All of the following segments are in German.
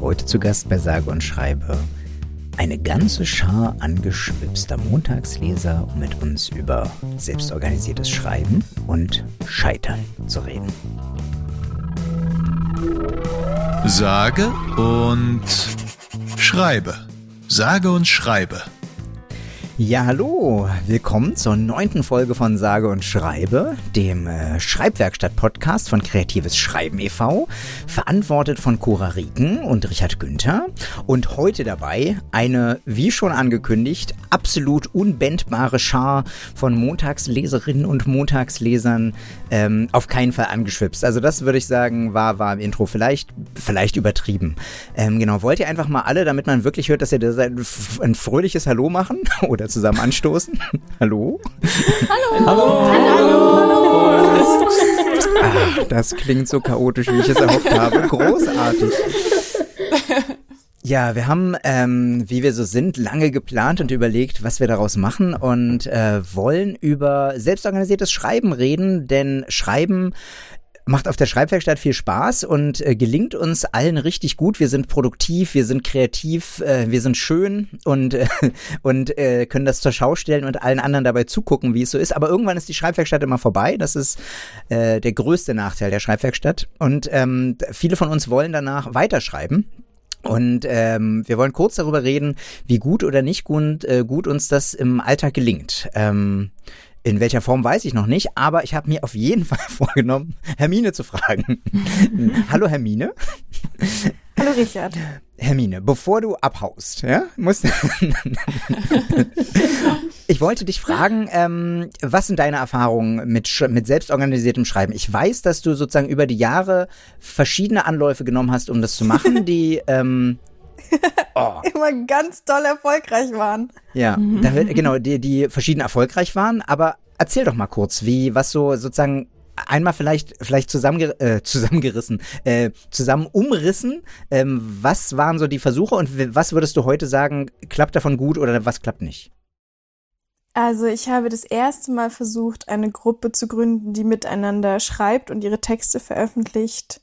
Heute zu Gast bei Sage und Schreibe eine ganze Schar angeschwipster Montagsleser, um mit uns über selbstorganisiertes Schreiben und Scheitern zu reden. Sage und Schreibe. Sage und Schreibe. Ja, hallo, willkommen zur neunten Folge von Sage und Schreibe, dem äh, Schreibwerkstatt-Podcast von Kreatives Schreiben e.V., verantwortet von Cora Rieken und Richard Günther. Und heute dabei eine, wie schon angekündigt, absolut unbändbare Schar von Montagsleserinnen und Montagslesern ähm, auf keinen Fall angeschwipst. Also das würde ich sagen, war, war im Intro vielleicht, vielleicht übertrieben. Ähm, genau, wollt ihr einfach mal alle, damit man wirklich hört, dass ihr ein, ein fröhliches Hallo machen oder zusammen anstoßen. Hallo? Hallo. Hallo. Hallo. Ah, das klingt so chaotisch, wie ich es erhofft habe. Großartig. Ja, wir haben, ähm, wie wir so sind, lange geplant und überlegt, was wir daraus machen und äh, wollen über selbstorganisiertes Schreiben reden, denn Schreiben macht auf der Schreibwerkstatt viel Spaß und äh, gelingt uns allen richtig gut. Wir sind produktiv, wir sind kreativ, äh, wir sind schön und, äh, und äh, können das zur Schau stellen und allen anderen dabei zugucken, wie es so ist. Aber irgendwann ist die Schreibwerkstatt immer vorbei. Das ist äh, der größte Nachteil der Schreibwerkstatt. Und ähm, viele von uns wollen danach weiterschreiben. Und ähm, wir wollen kurz darüber reden, wie gut oder nicht gut, äh, gut uns das im Alltag gelingt. Ähm, in welcher Form weiß ich noch nicht, aber ich habe mir auf jeden Fall vorgenommen, Hermine zu fragen. Hallo Hermine. Hallo Richard. Hermine, bevor du abhaust, ja, musst Ich wollte dich fragen, ähm, was sind deine Erfahrungen mit, mit selbstorganisiertem Schreiben? Ich weiß, dass du sozusagen über die Jahre verschiedene Anläufe genommen hast, um das zu machen, die ähm, oh. immer ganz toll erfolgreich waren. Ja, mhm. da, genau, die, die verschieden erfolgreich waren, aber erzähl doch mal kurz, wie, was so sozusagen einmal vielleicht vielleicht zusammenge äh, zusammengerissen, äh, zusammen umrissen. Ähm, was waren so die Versuche und was würdest du heute sagen, klappt davon gut oder was klappt nicht? Also ich habe das erste Mal versucht, eine Gruppe zu gründen, die miteinander schreibt und ihre Texte veröffentlicht.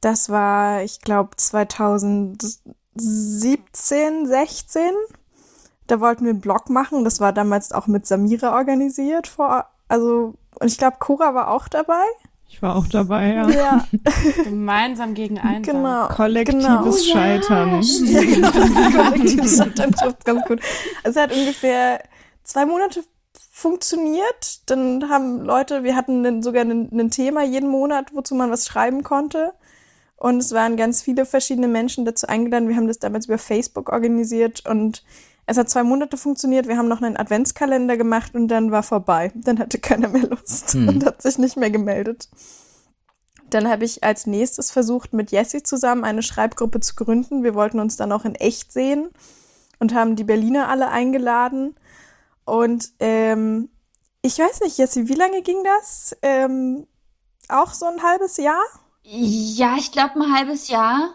Das war, ich glaube, 2017, 16. Da wollten wir einen Blog machen. Das war damals auch mit Samira organisiert. Vor, also, und ich glaube, Cora war auch dabab Ich war auch dabei, ja. ja. Gemeinsam gegen einen. Genau. Kollektives genau. Scheitern. Ja, genau. Kollektives Scheitern trifft ganz gut. Also es hat ungefähr zwei Monate funktioniert. Dann haben Leute, wir hatten sogar ein Thema jeden Monat, wozu man was schreiben konnte. Und es waren ganz viele verschiedene Menschen dazu eingeladen. Wir haben das damals über Facebook organisiert und es hat zwei Monate funktioniert. Wir haben noch einen Adventskalender gemacht und dann war vorbei. Dann hatte keiner mehr Lust hm. und hat sich nicht mehr gemeldet. Dann habe ich als nächstes versucht, mit Jessie zusammen eine Schreibgruppe zu gründen. Wir wollten uns dann auch in echt sehen und haben die Berliner alle eingeladen. Und ähm, ich weiß nicht, Jessie, wie lange ging das? Ähm, auch so ein halbes Jahr? Ja, ich glaube ein halbes Jahr,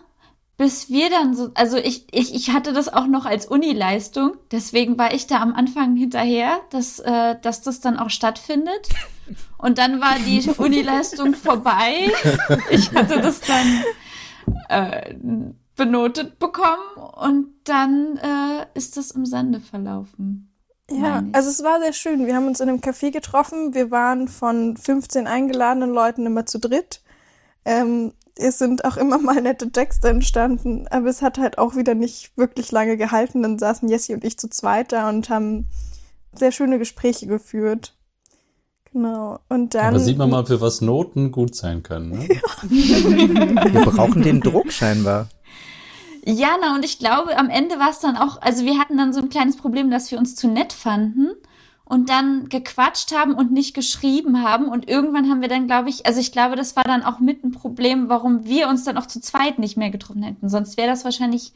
bis wir dann so, also ich, ich, ich hatte das auch noch als Unileistung, deswegen war ich da am Anfang hinterher, dass, äh, dass das dann auch stattfindet. Und dann war die Unileistung vorbei. Ich hatte das dann äh, benotet bekommen und dann äh, ist das im Sande verlaufen. Ja, also es war sehr schön. Wir haben uns in einem Café getroffen. Wir waren von 15 eingeladenen Leuten immer zu dritt. Ähm, es sind auch immer mal nette Texte entstanden, aber es hat halt auch wieder nicht wirklich lange gehalten. Dann saßen Jessie und ich zu zweit da und haben sehr schöne Gespräche geführt. Genau. Und dann. Aber sieht man mal, für was Noten gut sein können. Ne? Ja. Wir brauchen den Druck scheinbar. Ja, na, und ich glaube, am Ende war es dann auch, also wir hatten dann so ein kleines Problem, dass wir uns zu nett fanden und dann gequatscht haben und nicht geschrieben haben. Und irgendwann haben wir dann, glaube ich, also ich glaube, das war dann auch mit ein Problem, warum wir uns dann auch zu zweit nicht mehr getroffen hätten. Sonst wäre das wahrscheinlich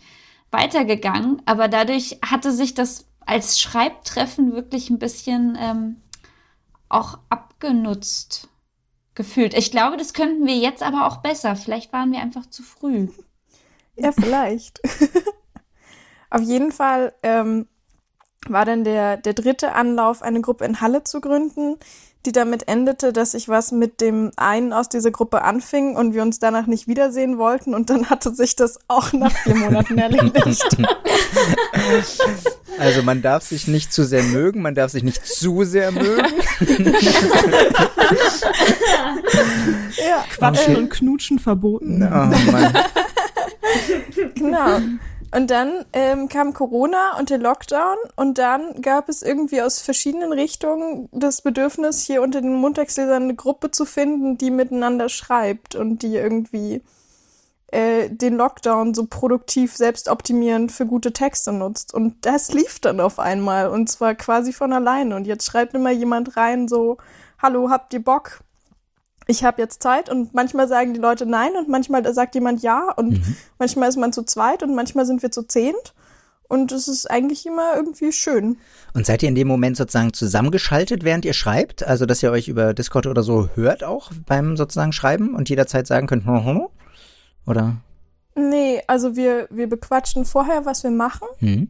weitergegangen. Aber dadurch hatte sich das als Schreibtreffen wirklich ein bisschen ähm, auch abgenutzt gefühlt. Ich glaube, das könnten wir jetzt aber auch besser. Vielleicht waren wir einfach zu früh. Ja, vielleicht. Auf jeden Fall ähm, war dann der, der dritte Anlauf, eine Gruppe in Halle zu gründen, die damit endete, dass ich was mit dem einen aus dieser Gruppe anfing und wir uns danach nicht wiedersehen wollten und dann hatte sich das auch nach vier Monaten erledigt. Also man darf sich nicht zu sehr mögen, man darf sich nicht zu sehr mögen. ja, Quatschen und Knutschen verboten. Oh Mann. genau. Und dann ähm, kam Corona und der Lockdown und dann gab es irgendwie aus verschiedenen Richtungen das Bedürfnis, hier unter den Montagslesern eine Gruppe zu finden, die miteinander schreibt und die irgendwie äh, den Lockdown so produktiv selbst optimierend für gute Texte nutzt. Und das lief dann auf einmal und zwar quasi von alleine. Und jetzt schreibt immer jemand rein so, hallo, habt ihr Bock? Ich habe jetzt Zeit und manchmal sagen die Leute nein und manchmal sagt jemand ja und mhm. manchmal ist man zu zweit und manchmal sind wir zu zehnt und es ist eigentlich immer irgendwie schön. Und seid ihr in dem Moment sozusagen zusammengeschaltet, während ihr schreibt? Also, dass ihr euch über Discord oder so hört auch beim sozusagen Schreiben und jederzeit sagen könnt, oder? Nee, also wir, wir bequatschen vorher, was wir machen. Mhm.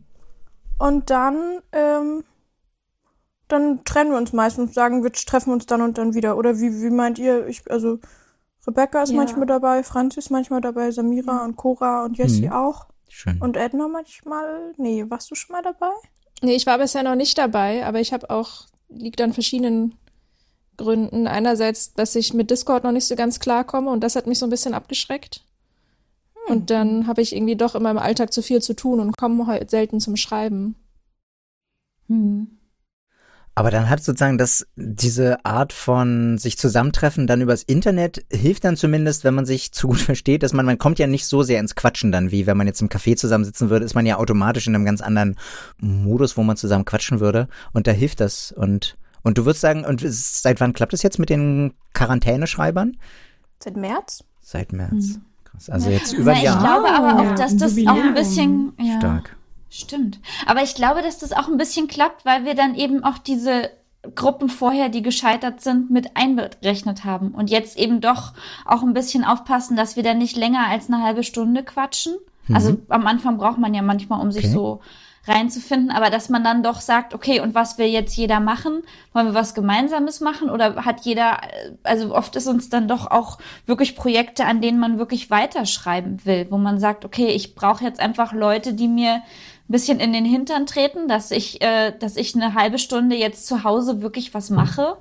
Und dann ähm, dann trennen wir uns meistens, sagen wir treffen uns dann und dann wieder. Oder wie, wie meint ihr? Ich, also Rebecca ist ja. manchmal dabei, Franzi ist manchmal dabei, Samira ja. und Cora und Jessie mhm. auch. Schön. Und Edna manchmal. Nee, warst du schon mal dabei? Nee, ich war bisher noch nicht dabei, aber ich habe auch, liegt an verschiedenen Gründen. Einerseits, dass ich mit Discord noch nicht so ganz klarkomme und das hat mich so ein bisschen abgeschreckt. Hm. Und dann habe ich irgendwie doch in meinem Alltag zu viel zu tun und komme heute selten zum Schreiben. Hm. Aber dann hat sozusagen das, diese Art von sich zusammentreffen dann übers Internet hilft dann zumindest, wenn man sich zu gut versteht, dass man, man kommt ja nicht so sehr ins Quatschen dann, wie wenn man jetzt im Café zusammensitzen würde, ist man ja automatisch in einem ganz anderen Modus, wo man zusammen quatschen würde. Und da hilft das. Und, und du würdest sagen, und seit wann klappt es jetzt mit den Quarantäneschreibern? Seit März. Seit März. Hm. Krass. Also jetzt über ein Jahr. Ich glaube aber auch, dass das auch ein bisschen, ja. Stark. Stimmt. Aber ich glaube, dass das auch ein bisschen klappt, weil wir dann eben auch diese Gruppen vorher, die gescheitert sind, mit einberechnet haben. Und jetzt eben doch auch ein bisschen aufpassen, dass wir dann nicht länger als eine halbe Stunde quatschen. Mhm. Also am Anfang braucht man ja manchmal, um sich okay. so reinzufinden, aber dass man dann doch sagt, okay, und was will jetzt jeder machen? Wollen wir was Gemeinsames machen? Oder hat jeder, also oft ist uns dann doch auch wirklich Projekte, an denen man wirklich weiterschreiben will, wo man sagt, okay, ich brauche jetzt einfach Leute, die mir bisschen in den Hintern treten, dass ich, äh, dass ich eine halbe Stunde jetzt zu Hause wirklich was mache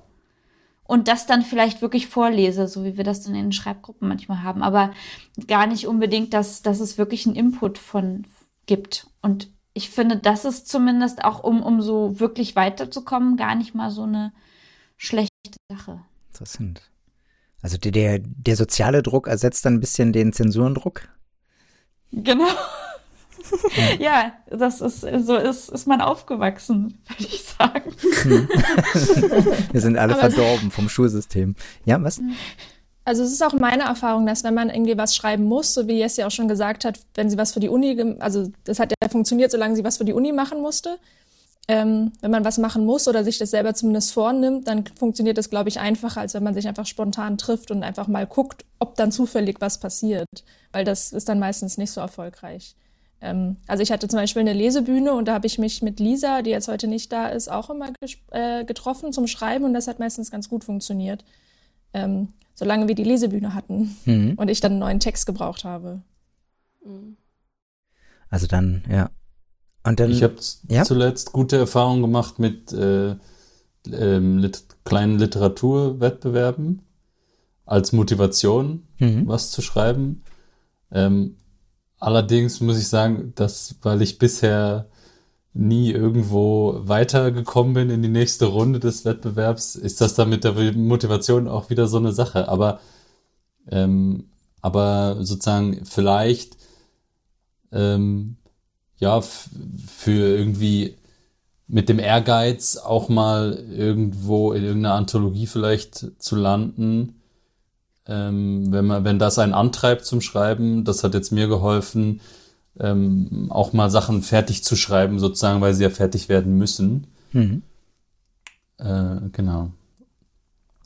und das dann vielleicht wirklich vorlese, so wie wir das dann in den Schreibgruppen manchmal haben, aber gar nicht unbedingt, dass, dass es wirklich einen Input von gibt. Und ich finde, das ist zumindest auch, um, um so wirklich weiterzukommen, gar nicht mal so eine schlechte Sache. Interessant. Also der, der, der soziale Druck ersetzt dann ein bisschen den Zensurendruck? Genau. ja, das ist, so ist, ist man aufgewachsen, würde ich sagen. Wir sind alle Aber verdorben vom Schulsystem. Ja, was? Also es ist auch meine Erfahrung, dass wenn man irgendwie was schreiben muss, so wie Jessie auch schon gesagt hat, wenn sie was für die Uni, also das hat ja funktioniert, solange sie was für die Uni machen musste. Ähm, wenn man was machen muss oder sich das selber zumindest vornimmt, dann funktioniert das, glaube ich, einfacher, als wenn man sich einfach spontan trifft und einfach mal guckt, ob dann zufällig was passiert. Weil das ist dann meistens nicht so erfolgreich. Ähm, also ich hatte zum Beispiel eine Lesebühne und da habe ich mich mit Lisa, die jetzt heute nicht da ist, auch immer äh, getroffen zum Schreiben und das hat meistens ganz gut funktioniert. Ähm, solange wir die Lesebühne hatten mhm. und ich dann einen neuen Text gebraucht habe. Also dann, ja. Und dann, ich habe ja? zuletzt gute Erfahrungen gemacht mit äh, ähm, lit kleinen Literaturwettbewerben als Motivation, mhm. was zu schreiben. Ähm, Allerdings muss ich sagen, dass, weil ich bisher nie irgendwo weitergekommen bin in die nächste Runde des Wettbewerbs, ist das dann mit der Motivation auch wieder so eine Sache. Aber, ähm, aber sozusagen vielleicht, ähm, ja, für irgendwie mit dem Ehrgeiz auch mal irgendwo in irgendeiner Anthologie vielleicht zu landen, ähm, wenn man, wenn das einen antreibt zum Schreiben, das hat jetzt mir geholfen, ähm, auch mal Sachen fertig zu schreiben, sozusagen, weil sie ja fertig werden müssen. Mhm. Äh, genau.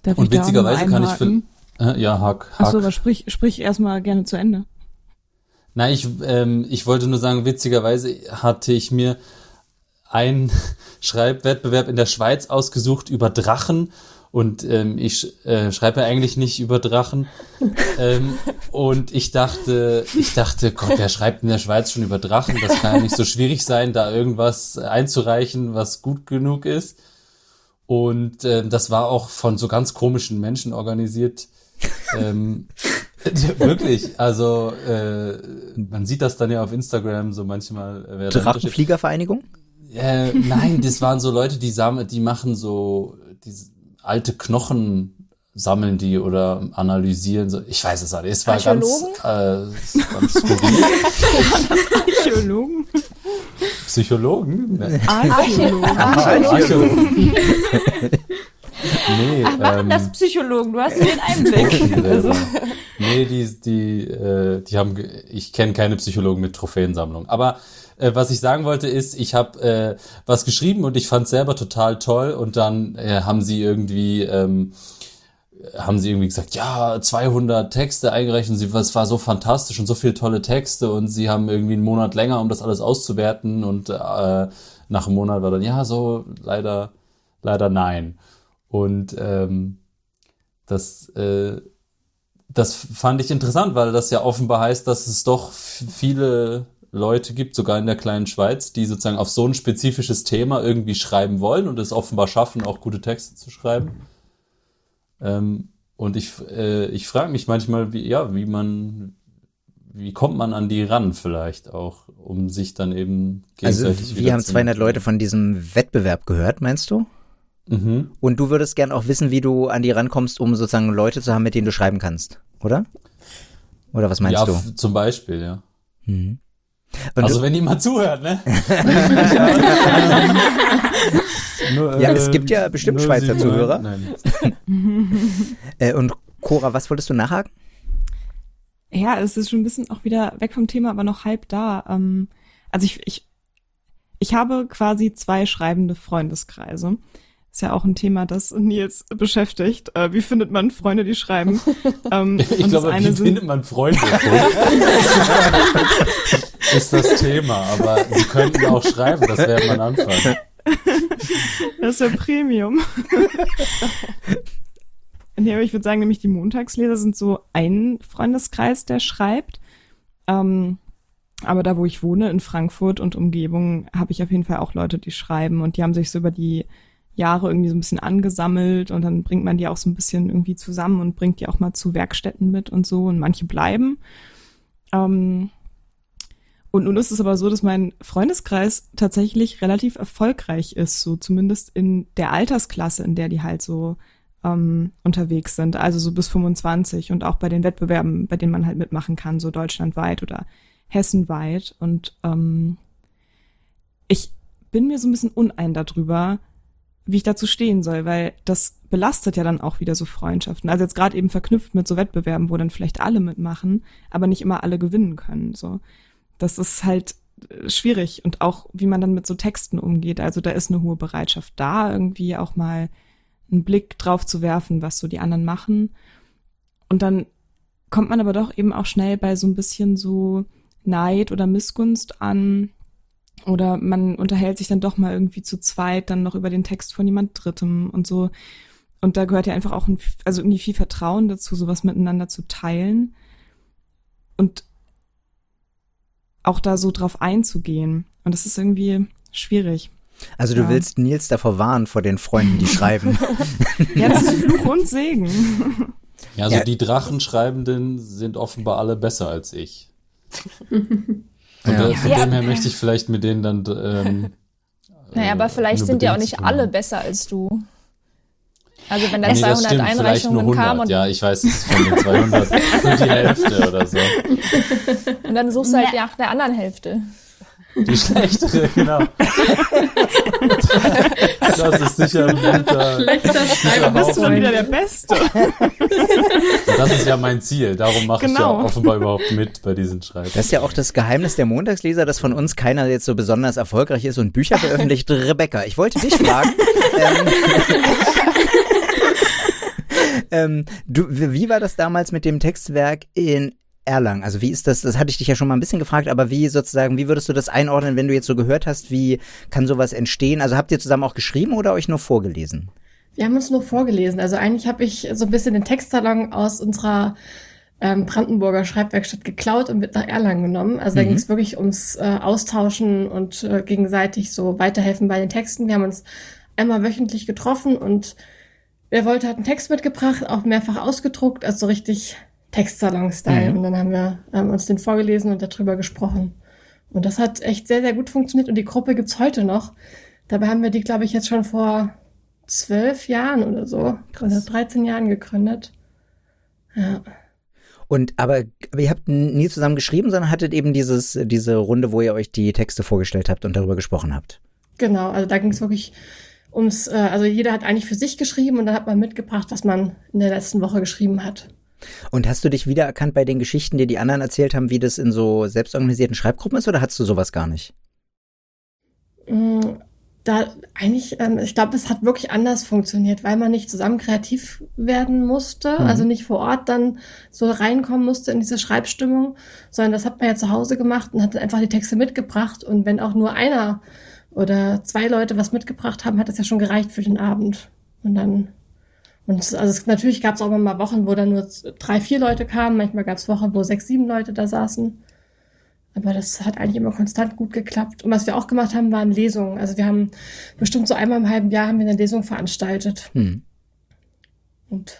Darf Und witzigerweise kann ich für, äh, ja, hack, hack. Achso, aber sprich, sprich erstmal gerne zu Ende. Nein, ich, ähm, ich wollte nur sagen, witzigerweise hatte ich mir einen Schreibwettbewerb in der Schweiz ausgesucht über Drachen und ähm, ich äh, schreibe ja eigentlich nicht über Drachen. ähm, und ich dachte, ich dachte, Gott, wer schreibt in der Schweiz schon über Drachen? Das kann ja nicht so schwierig sein, da irgendwas einzureichen, was gut genug ist. Und äh, das war auch von so ganz komischen Menschen organisiert. ähm, wirklich, also äh, man sieht das dann ja auf Instagram so manchmal. Äh, Drachenfliegervereinigung? Äh, nein, das waren so Leute, die sammeln, die machen so diese alte Knochen sammeln die oder analysieren. So. Ich weiß es nicht. Es war ganz, äh, ganz Archäologen? Psychologen? Ne? Archäologen. Archäologen. nee, Ach, machen ähm, das Psychologen? Du hast den Einblick. also. Nee, die, die, äh, die haben, ich kenne keine Psychologen mit Trophäensammlung. Aber äh, was ich sagen wollte ist, ich habe äh, was geschrieben und ich fand selber total toll und dann äh, haben sie irgendwie ähm, haben sie irgendwie gesagt, ja, 200 Texte eingerechnet, sie, es war so fantastisch und so viele tolle Texte und sie haben irgendwie einen Monat länger, um das alles auszuwerten und äh, nach einem Monat war dann, ja, so leider, leider nein. Und ähm, das, äh, das fand ich interessant, weil das ja offenbar heißt, dass es doch viele Leute gibt, sogar in der kleinen Schweiz, die sozusagen auf so ein spezifisches Thema irgendwie schreiben wollen und es offenbar schaffen, auch gute Texte zu schreiben. Ähm, und ich, äh, ich frage mich manchmal, wie, ja, wie man, wie kommt man an die ran vielleicht auch, um sich dann eben also, gegenseitig Also wir haben 200 Leute von diesem Wettbewerb gehört, meinst du? Mhm. Und du würdest gern auch wissen, wie du an die rankommst, um sozusagen Leute zu haben, mit denen du schreiben kannst, oder? Oder was meinst ja, du? Zum Beispiel, ja. Mhm. Und also wenn jemand zuhört, ne? nur, ja, es gibt ja bestimmt Schweizer Zuhörer. Nein. äh, und Cora, was wolltest du nachhaken? Ja, es ist schon ein bisschen auch wieder weg vom Thema, aber noch halb da. Ähm, also ich, ich, ich habe quasi zwei schreibende Freundeskreise. Ist ja auch ein Thema, das Nils beschäftigt. Äh, wie findet man Freunde, die schreiben? Ähm, ich glaube, wie findet man Freunde? ist das Thema, aber sie könnten auch schreiben, das wäre mein Anfang. Das ist ja Premium. nee, aber ich würde sagen, nämlich die Montagsleser sind so ein Freundeskreis, der schreibt. Ähm, aber da, wo ich wohne, in Frankfurt und Umgebung, habe ich auf jeden Fall auch Leute, die schreiben und die haben sich so über die Jahre irgendwie so ein bisschen angesammelt und dann bringt man die auch so ein bisschen irgendwie zusammen und bringt die auch mal zu Werkstätten mit und so und manche bleiben. Ähm, und nun ist es aber so, dass mein Freundeskreis tatsächlich relativ erfolgreich ist, so zumindest in der Altersklasse, in der die halt so ähm, unterwegs sind, also so bis 25 und auch bei den Wettbewerben, bei denen man halt mitmachen kann, so deutschlandweit oder hessenweit. Und ähm, ich bin mir so ein bisschen unein darüber, wie ich dazu stehen soll, weil das belastet ja dann auch wieder so Freundschaften. Also jetzt gerade eben verknüpft mit so Wettbewerben, wo dann vielleicht alle mitmachen, aber nicht immer alle gewinnen können. So das ist halt äh, schwierig und auch wie man dann mit so Texten umgeht. Also da ist eine hohe Bereitschaft da, irgendwie auch mal einen Blick drauf zu werfen, was so die anderen machen. Und dann kommt man aber doch eben auch schnell bei so ein bisschen so Neid oder Missgunst an. Oder man unterhält sich dann doch mal irgendwie zu zweit dann noch über den Text von jemand Drittem und so. Und da gehört ja einfach auch ein, also irgendwie viel Vertrauen dazu, sowas miteinander zu teilen. Und auch da so drauf einzugehen. Und das ist irgendwie schwierig. Also du ja. willst Nils davor warnen vor den Freunden, die schreiben. ja, das ist Fluch und Segen. Ja, also ja. die Drachenschreibenden sind offenbar alle besser als ich. Von, ja. der, von dem her möchte ich vielleicht mit denen dann. Ähm, naja, aber vielleicht sind ja auch nicht alle besser als du. Also wenn da nee, 200 Einreichungen kamen ja, ich weiß, es ist von den 200 nur die Hälfte oder so. Und dann suchst du halt nach der anderen Hälfte. Die schlechtere, genau. Das ist sicher ein guter. Schlechter Schreiber. bist du dann wieder der Beste. Das ist ja mein Ziel. Darum mache genau. ich ja genau. offenbar überhaupt mit bei diesen Schreiben. Das ist ja auch das Geheimnis der Montagsleser, dass von uns keiner jetzt so besonders erfolgreich ist und Bücher veröffentlicht. Rebecca, ich wollte dich fragen. ähm, ähm, du, wie war das damals mit dem Textwerk in Erlangen? Also wie ist das, das hatte ich dich ja schon mal ein bisschen gefragt, aber wie sozusagen, wie würdest du das einordnen, wenn du jetzt so gehört hast, wie kann sowas entstehen? Also habt ihr zusammen auch geschrieben oder euch nur vorgelesen? Wir haben uns nur vorgelesen. Also eigentlich habe ich so ein bisschen den Textsalon aus unserer ähm, Brandenburger Schreibwerkstatt geklaut und mit nach Erlangen genommen. Also da mhm. ging es wirklich ums äh, Austauschen und äh, gegenseitig so weiterhelfen bei den Texten. Wir haben uns einmal wöchentlich getroffen und wer wollte, hat einen Text mitgebracht, auch mehrfach ausgedruckt, also so richtig Textsalon-Style. Mhm. Und dann haben wir ähm, uns den vorgelesen und darüber gesprochen. Und das hat echt sehr, sehr gut funktioniert und die Gruppe gibt's heute noch. Dabei haben wir die, glaube ich, jetzt schon vor zwölf Jahren oder so, Krass. oder 13 Jahren gegründet. Ja. Und aber, aber ihr habt nie zusammen geschrieben, sondern hattet eben dieses, diese Runde, wo ihr euch die Texte vorgestellt habt und darüber gesprochen habt. Genau, also da ging es wirklich ums, äh, also jeder hat eigentlich für sich geschrieben und dann hat man mitgebracht, was man in der letzten Woche geschrieben hat. Und hast du dich wiedererkannt bei den Geschichten, die die anderen erzählt haben, wie das in so selbstorganisierten Schreibgruppen ist, oder hast du sowas gar nicht? Mm, da eigentlich, ähm, ich glaube, es hat wirklich anders funktioniert, weil man nicht zusammen kreativ werden musste, mhm. also nicht vor Ort dann so reinkommen musste in diese Schreibstimmung, sondern das hat man ja zu Hause gemacht und hat einfach die Texte mitgebracht. Und wenn auch nur einer oder zwei Leute was mitgebracht haben, hat das ja schon gereicht für den Abend. Und dann und also es, natürlich gab es auch mal Wochen, wo dann nur drei, vier Leute kamen. Manchmal gab es Wochen, wo sechs, sieben Leute da saßen. Aber das hat eigentlich immer konstant gut geklappt. Und was wir auch gemacht haben, waren Lesungen. Also wir haben bestimmt so einmal im halben Jahr haben wir eine Lesung veranstaltet. Hm. Und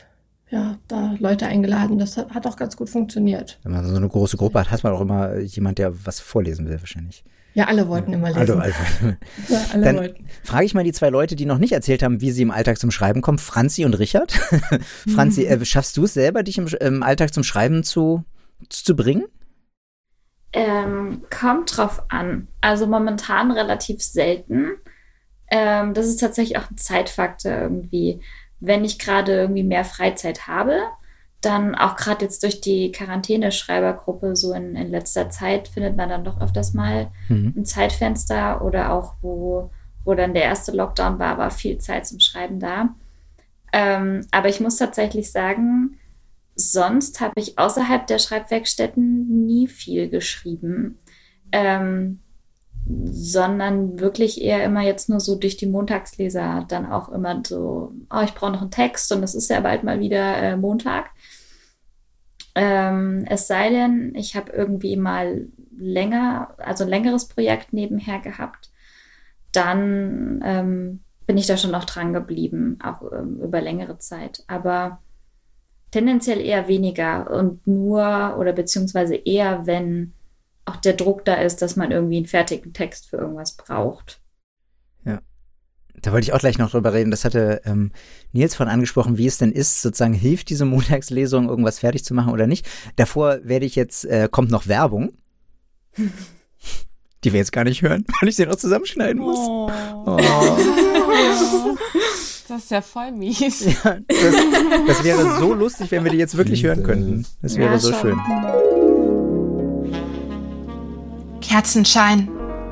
ja, da Leute eingeladen. Das hat, hat auch ganz gut funktioniert. Wenn man so eine große Gruppe hat, hat man auch immer jemand, der was vorlesen will, wahrscheinlich. Ja, alle wollten immer lesen. Alle, alle. ja, alle Dann wollten. Frage ich mal die zwei Leute, die noch nicht erzählt haben, wie sie im Alltag zum Schreiben kommen, Franzi und Richard. Franzi, äh, schaffst du es selber, dich im, im, Alltag zum Schreiben zu, zu bringen? Ähm, kommt drauf an. Also momentan relativ selten. Ähm, das ist tatsächlich auch ein Zeitfaktor irgendwie. Wenn ich gerade irgendwie mehr Freizeit habe, dann auch gerade jetzt durch die Quarantäne-Schreibergruppe so in, in letzter Zeit findet man dann doch öfters mal mhm. ein Zeitfenster oder auch wo, wo dann der erste Lockdown war, war viel Zeit zum Schreiben da. Ähm, aber ich muss tatsächlich sagen, sonst habe ich außerhalb der Schreibwerkstätten nie viel geschrieben. Ähm, sondern wirklich eher immer jetzt nur so durch die Montagsleser dann auch immer so, oh, ich brauche noch einen Text und es ist ja bald mal wieder äh, Montag. Ähm, es sei denn, ich habe irgendwie mal länger, also ein längeres Projekt nebenher gehabt, dann ähm, bin ich da schon noch dran geblieben, auch ähm, über längere Zeit. Aber tendenziell eher weniger und nur oder beziehungsweise eher, wenn auch der Druck da ist, dass man irgendwie einen fertigen Text für irgendwas braucht. Da wollte ich auch gleich noch drüber reden. Das hatte ähm, Nils von angesprochen, wie es denn ist, sozusagen hilft diese Montagslesung, irgendwas fertig zu machen oder nicht. Davor werde ich jetzt, äh, kommt noch Werbung. Die wir jetzt gar nicht hören, weil ich sie noch zusammenschneiden muss. Oh. Oh. Das ist ja voll mies. Ja, das, das, wäre so lustig, wenn wir die jetzt wirklich hören könnten. Das wäre ja, so schön. Kerzenschein,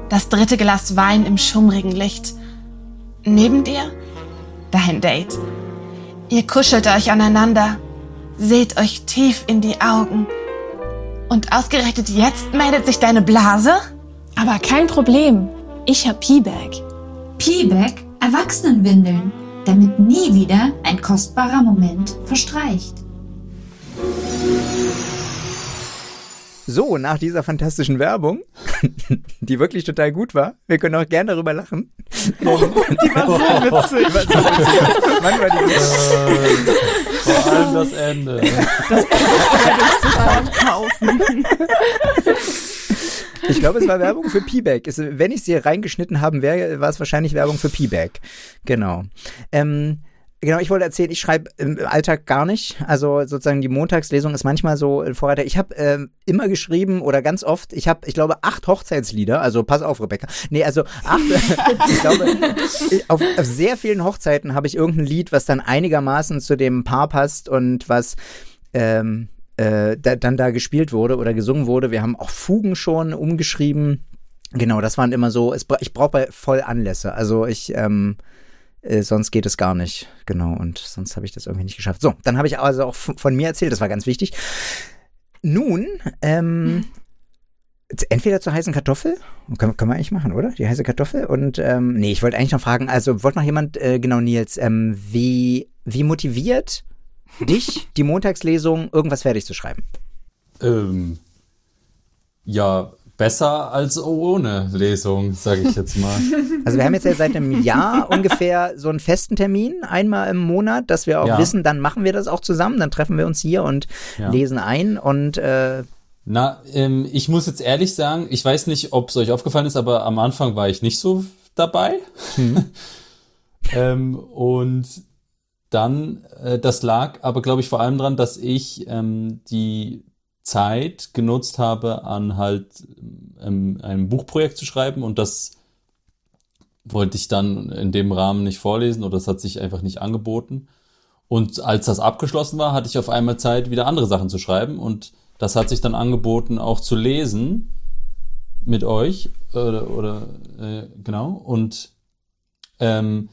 das dritte Glas Wein im schummrigen Licht. Neben dir dein Date. Ihr kuschelt euch aneinander, seht euch tief in die Augen. Und ausgerechnet jetzt meldet sich deine Blase? Aber kein Problem. Ich hab P-Bag. P-Bag? Erwachsenenwindeln, damit nie wieder ein kostbarer Moment verstreicht. So, nach dieser fantastischen Werbung, die wirklich total gut war, wir können auch gerne darüber lachen. die war so witzig. Die war so witzig. Mann war die witzig. Vor allem das Ende. Das kaufen. Ich glaube, es war Werbung für P-Bag. Wenn ich sie reingeschnitten haben wäre, war es wahrscheinlich Werbung für P-Bag. Genau. Ähm, Genau, ich wollte erzählen, ich schreibe im Alltag gar nicht. Also sozusagen die Montagslesung ist manchmal so ein Vorreiter. Ich habe ähm, immer geschrieben oder ganz oft, ich habe, ich glaube, acht Hochzeitslieder. Also pass auf, Rebecca. Nee, also acht. ich glaube, auf, auf sehr vielen Hochzeiten habe ich irgendein Lied, was dann einigermaßen zu dem Paar passt und was ähm, äh, da, dann da gespielt wurde oder gesungen wurde. Wir haben auch Fugen schon umgeschrieben. Genau, das waren immer so. Es, ich brauche voll Anlässe. Also ich ähm, äh, sonst geht es gar nicht. Genau, und sonst habe ich das irgendwie nicht geschafft. So, dann habe ich also auch von mir erzählt, das war ganz wichtig. nun, ähm, entweder zur heißen Kartoffel, können, können wir eigentlich machen, oder? Die heiße Kartoffel. Und ähm, nee, ich wollte eigentlich noch fragen, also wollte noch jemand, äh, genau Nils, ähm, wie, wie motiviert dich die Montagslesung, irgendwas fertig zu schreiben? Ähm, ja, besser als ohne Lesung, sage ich jetzt mal. Also wir haben jetzt ja seit einem Jahr ungefähr so einen festen Termin, einmal im Monat, dass wir auch Ja. wissen, dann machen wir das auch zusammen, dann treffen wir uns hier und Ja. lesen ein und äh, Na, ähm, ich muss jetzt ehrlich sagen, ich weiß nicht, ob es euch aufgefallen ist, aber am Anfang war ich nicht so dabei. ähm, und dann, äh, das lag aber, glaube ich, vor allem dran, dass ich ähm, die Zeit genutzt habe, an halt ähm, einem Buchprojekt zu schreiben und das wollte ich dann in dem Rahmen nicht vorlesen oder das hat sich einfach nicht angeboten. Und als das abgeschlossen war, hatte ich auf einmal Zeit, wieder andere Sachen zu schreiben und das hat sich dann angeboten, auch zu lesen mit euch oder, oder äh, genau und ähm,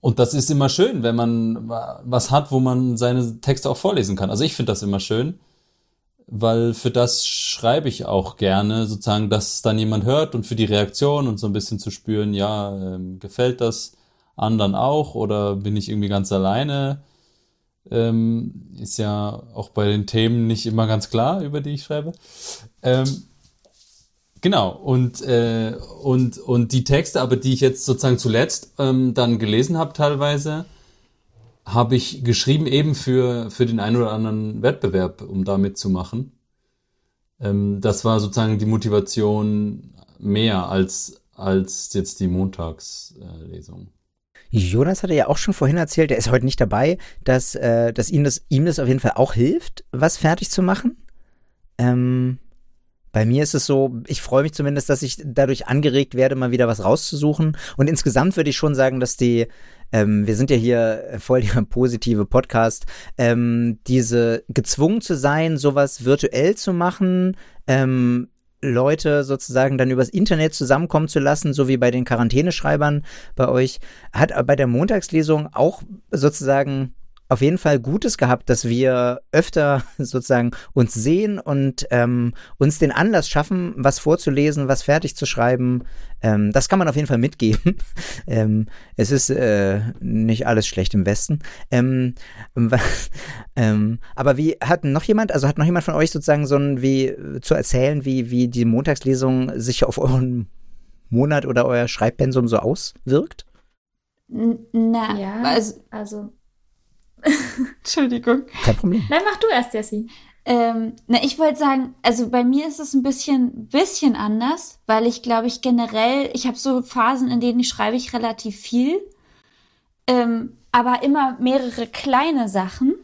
und das ist immer schön, wenn man wa- was hat, wo man seine Texte auch vorlesen kann. Also ich finde das immer schön, weil für das schreibe ich auch gerne, sozusagen, dass es dann jemand hört und für die Reaktion und so ein bisschen zu spüren, ja, ähm, gefällt das anderen auch oder bin ich irgendwie ganz alleine? Ähm, ist ja auch bei den Themen nicht immer ganz klar, über die ich schreibe. Ähm, Genau, und, äh, und, und die Texte, aber die ich jetzt sozusagen zuletzt ähm, dann gelesen habe teilweise, habe ich geschrieben eben für, für den einen oder anderen Wettbewerb, um da mitzumachen. Ähm, das war sozusagen die Motivation mehr als, als jetzt die Montagslesung. Jonas hatte ja auch schon vorhin erzählt, der ist heute nicht dabei, dass, äh, dass ihm, das, ihm das auf jeden Fall auch hilft, was fertig zu machen. Ähm, bei mir ist es so, ich freue mich zumindest, dass ich dadurch angeregt werde, mal wieder was rauszusuchen. Und insgesamt würde ich schon sagen, dass die, ähm, wir sind ja hier voll der positive Podcast, ähm, diese gezwungen zu sein, sowas virtuell zu machen, ähm, Leute sozusagen dann übers Internet zusammenkommen zu lassen, so wie bei den Quarantäneschreibern bei euch, hat bei der Montagslesung auch sozusagen auf jeden Fall Gutes gehabt, dass wir öfter sozusagen uns sehen und ähm, uns den Anlass schaffen, was vorzulesen, was fertig zu schreiben. Ähm, das kann man auf jeden Fall mitgeben. ähm, es ist äh, nicht alles schlecht im Westen. Ähm, ähm, aber wie hat noch jemand, also hat noch jemand von euch sozusagen so ein wie äh, zu erzählen, wie wie die Montagslesung sich auf euren Monat oder euer Schreibpensum so auswirkt? Na, Ja, also, also. Entschuldigung. Kein Problem. Nein, mach du erst, Jessie. Ähm, na, ich wollte sagen, also bei mir ist es ein bisschen, bisschen anders, weil ich glaube ich generell, ich habe so Phasen, in denen schreibe ich relativ viel, ähm, aber immer mehrere kleine Sachen.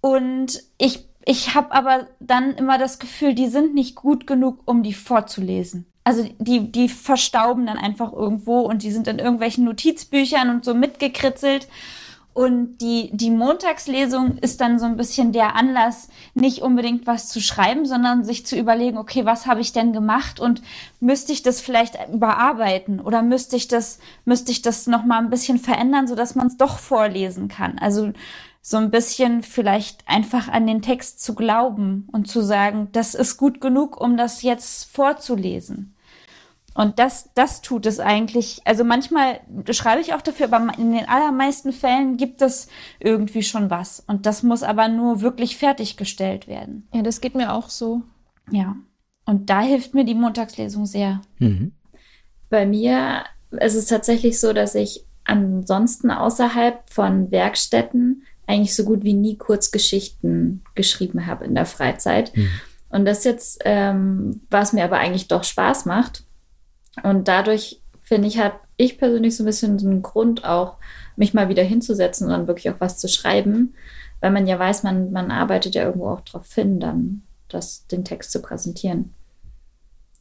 Und ich, ich habe aber dann immer das Gefühl, die sind nicht gut genug, um die vorzulesen. Also die, die verstauben dann einfach irgendwo und die sind in irgendwelchen Notizbüchern und so mitgekritzelt. Und die, die Montagslesung ist dann so ein bisschen der Anlass, nicht unbedingt was zu schreiben, sondern sich zu überlegen, okay, was habe ich denn gemacht und müsste ich das vielleicht überarbeiten oder müsste ich das, müsste ich das nochmal ein bisschen verändern, sodass man es doch vorlesen kann. Also so ein bisschen vielleicht einfach an den Text zu glauben und zu sagen, das ist gut genug, um das jetzt vorzulesen. Und das, das tut es eigentlich. Also manchmal schreibe ich auch dafür, aber in den allermeisten Fällen gibt es irgendwie schon was. Und das muss aber nur wirklich fertiggestellt werden. Ja, das geht mir auch so. Ja. Und da hilft mir die Montagslesung sehr. Mhm. Bei mir ist es tatsächlich so, dass ich ansonsten außerhalb von Werkstätten eigentlich so gut wie nie Kurzgeschichten geschrieben habe in der Freizeit. Und das jetzt, ähm, was mir aber eigentlich doch Spaß macht. Und dadurch, finde ich, habe ich persönlich so ein bisschen so einen Grund auch, mich mal wieder hinzusetzen und dann wirklich auch was zu schreiben, weil man ja weiß, man, man arbeitet ja irgendwo auch darauf hin, dann das, den Text zu präsentieren.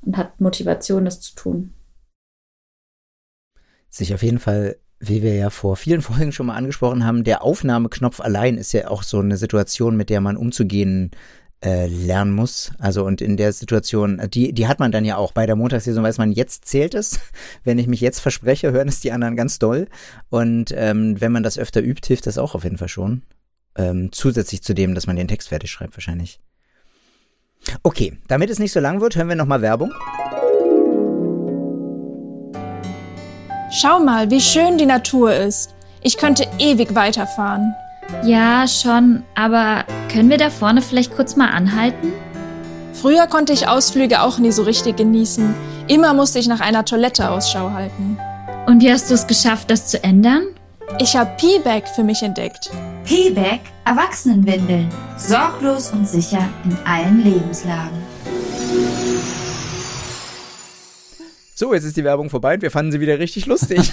Und hat Motivation, das zu tun. sich auf jeden Fall, wie wir ja vor vielen Folgen schon mal angesprochen haben, der Aufnahmeknopf allein ist ja auch so eine Situation, mit der man umzugehen äh, lernen muss. Also und in der Situation, die, die hat man dann ja auch. Bei der Montagslesung weiß man, jetzt zählt es. Wenn ich mich jetzt verspreche, hören es die anderen ganz doll. Und ähm, wenn man das öfter übt, hilft das auch auf jeden Fall schon. Ähm, zusätzlich zu dem, dass man den Text fertig schreibt, wahrscheinlich. Okay, damit es nicht so lang wird, hören wir nochmal Werbung. Schau mal, wie schön die Natur ist. Ich könnte ewig weiterfahren. Ja, schon, aber können wir da vorne vielleicht kurz mal anhalten? Früher konnte ich Ausflüge auch nie so richtig genießen. Immer musste ich nach einer Toilette Ausschau halten. Und wie hast du es geschafft, das zu ändern? Ich habe P-Bag für mich entdeckt. P-Bag Erwachsenenwindeln. Sorglos und sicher in allen Lebenslagen. So, jetzt ist die Werbung vorbei und wir fanden sie wieder richtig lustig.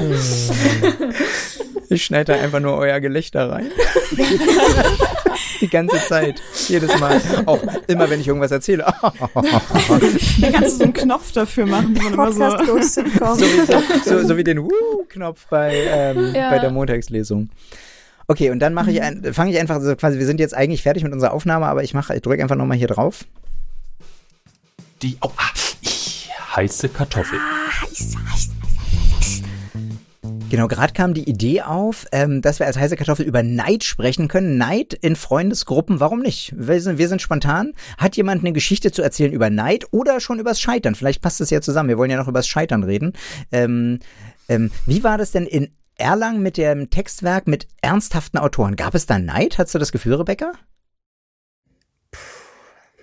ich schneide da einfach nur euer Gelächter rein. Die ganze Zeit. Jedes Mal. Auch immer, wenn ich irgendwas erzähle. Da kannst du so einen Knopf dafür machen, wo man immer so. So wie, so, so wie den Woo-Knopf bei, ähm, Ja. bei der Montagslesung. Okay, und dann mache ich ein, fange ich einfach so quasi, wir sind jetzt eigentlich fertig mit unserer Aufnahme, aber ich mache, ich drücke einfach nochmal hier drauf. Die oh, ah, ich, heiße Kartoffel. Genau, gerade kam die Idee auf, ähm, dass wir als heiße Kartoffel über Neid sprechen können. Neid in Freundesgruppen, warum nicht? Wir sind, wir sind spontan. Hat jemand eine Geschichte zu erzählen über Neid oder schon übers Scheitern? Vielleicht passt es ja zusammen. Wir wollen ja noch übers Scheitern reden. Ähm, ähm, wie war das denn in Erlangen mit dem Textwerk mit ernsthaften Autoren? Gab es da Neid? Hast du das Gefühl, Rebecca?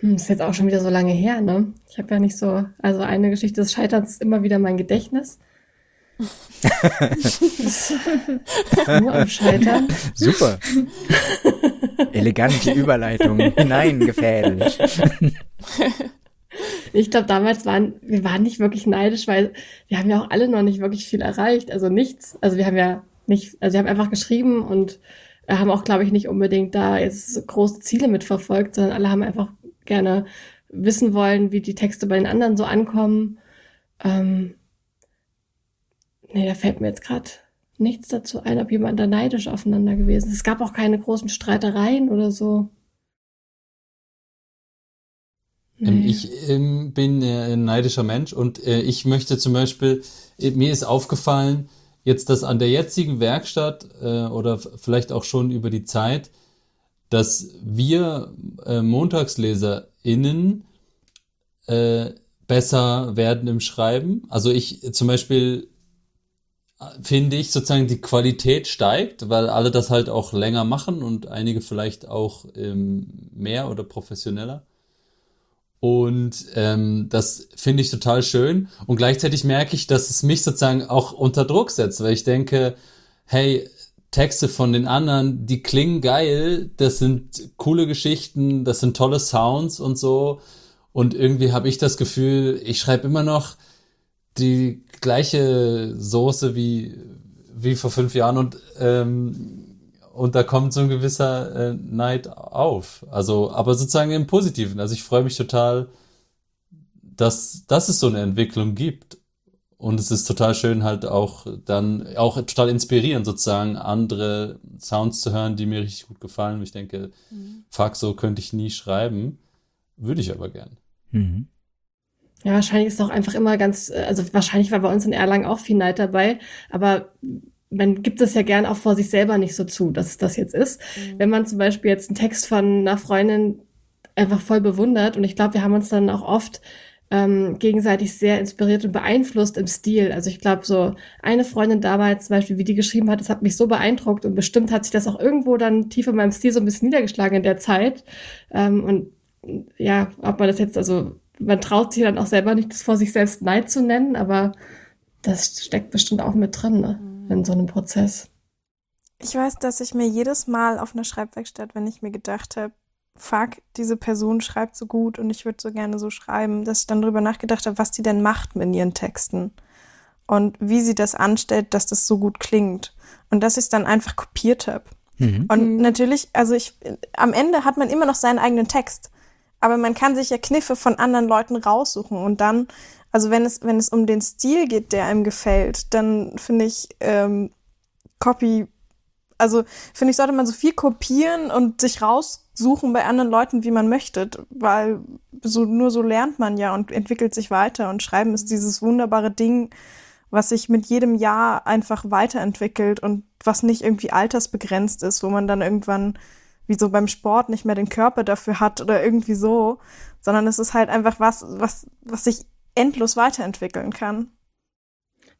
Hm, ist jetzt auch schon wieder so lange her, ne? Ich habe ja nicht so, also eine Geschichte des Scheiterns ist immer wieder mein Gedächtnis. Nur am Scheitern. Super. Elegante Überleitung. Hineingefädelt. Ich glaube, damals waren, wir waren nicht wirklich neidisch, weil wir haben ja auch alle noch nicht wirklich viel erreicht. Also nichts. Also wir haben ja nicht, also wir haben einfach geschrieben und äh, haben auch, glaube ich, nicht unbedingt da jetzt große Ziele mitverfolgt, sondern alle haben einfach gerne wissen wollen, wie die Texte bei den anderen so ankommen. Ähm, nee, da fällt mir jetzt gerade nichts dazu ein, ob jemand da neidisch aufeinander gewesen ist. Es gab auch keine großen Streitereien oder so. Ähm, Nee. Ich ähm, bin äh, ein neidischer Mensch und äh, ich möchte zum Beispiel, äh, mir ist aufgefallen, jetzt, dass an der jetzigen Werkstatt äh, oder vielleicht auch schon über die Zeit, dass wir äh, MontagsleserInnen äh, besser werden im Schreiben. Also ich zum Beispiel äh, finde ich sozusagen die Qualität steigt, weil alle das halt auch länger machen und einige vielleicht auch ähm, mehr oder professioneller. Und ähm, das finde ich total schön. Und gleichzeitig merke ich, dass es mich sozusagen auch unter Druck setzt, weil ich denke, hey, Texte von den anderen, die klingen geil, das sind coole Geschichten, das sind tolle Sounds und so. Und irgendwie habe ich das Gefühl, ich schreibe immer noch die gleiche Soße wie, wie vor fünf Jahren und, ähm, und da kommt so ein gewisser äh, Neid auf. Also, aber sozusagen im Positiven. Also ich freue mich total, dass, dass es so eine Entwicklung gibt. Und es ist total schön, halt auch dann, auch total inspirierend, sozusagen, andere Sounds zu hören, die mir richtig gut gefallen. Und ich denke, fuck, so könnte ich nie schreiben. Würde ich aber gern. Mhm. Ja, wahrscheinlich ist auch einfach immer ganz, äh, also wahrscheinlich war bei uns in Erlangen auch viel Neid dabei, aber man gibt es ja gern auch vor sich selber nicht so zu, dass es das jetzt ist. Wenn man zum Beispiel jetzt einen Text von einer Freundin einfach voll bewundert und ich glaube, wir haben uns dann auch oft ähm, gegenseitig sehr inspiriert und beeinflusst im Stil. Also ich glaube, so eine Freundin damals zum Beispiel, wie die geschrieben hat, das hat mich so beeindruckt und bestimmt hat sich das auch irgendwo dann tief in meinem Stil so ein bisschen niedergeschlagen in der Zeit. Ähm, und ja, ob man das jetzt, also man traut sich dann auch selber nicht, das vor sich selbst Neid zu nennen, aber das steckt bestimmt auch mit drin, ne? in so einem Prozess. Ich weiß, dass ich mir jedes Mal auf einer Schreibwerkstatt, wenn ich mir gedacht habe, fuck, diese Person schreibt so gut und ich würde so gerne so schreiben, dass ich dann drüber nachgedacht habe, was die denn macht mit ihren Texten und wie sie das anstellt, dass das so gut klingt und dass ich es dann einfach kopiert habe. Mhm. Und natürlich, also ich, am Ende hat man immer noch seinen eigenen Text, aber man kann sich ja Kniffe von anderen Leuten raussuchen und dann, also wenn es, wenn es um den Stil geht, der einem gefällt, dann finde ich ähm, Copy, also finde ich, sollte man so viel kopieren und sich raussuchen bei anderen Leuten, wie man möchte, weil so nur so lernt man ja und entwickelt sich weiter und Schreiben ist dieses wunderbare Ding, was sich mit jedem Jahr einfach weiterentwickelt und was nicht irgendwie altersbegrenzt ist, wo man dann irgendwann wie so beim Sport nicht mehr den Körper dafür hat oder irgendwie so, sondern es ist halt einfach was, was, was sich endlos weiterentwickeln kann.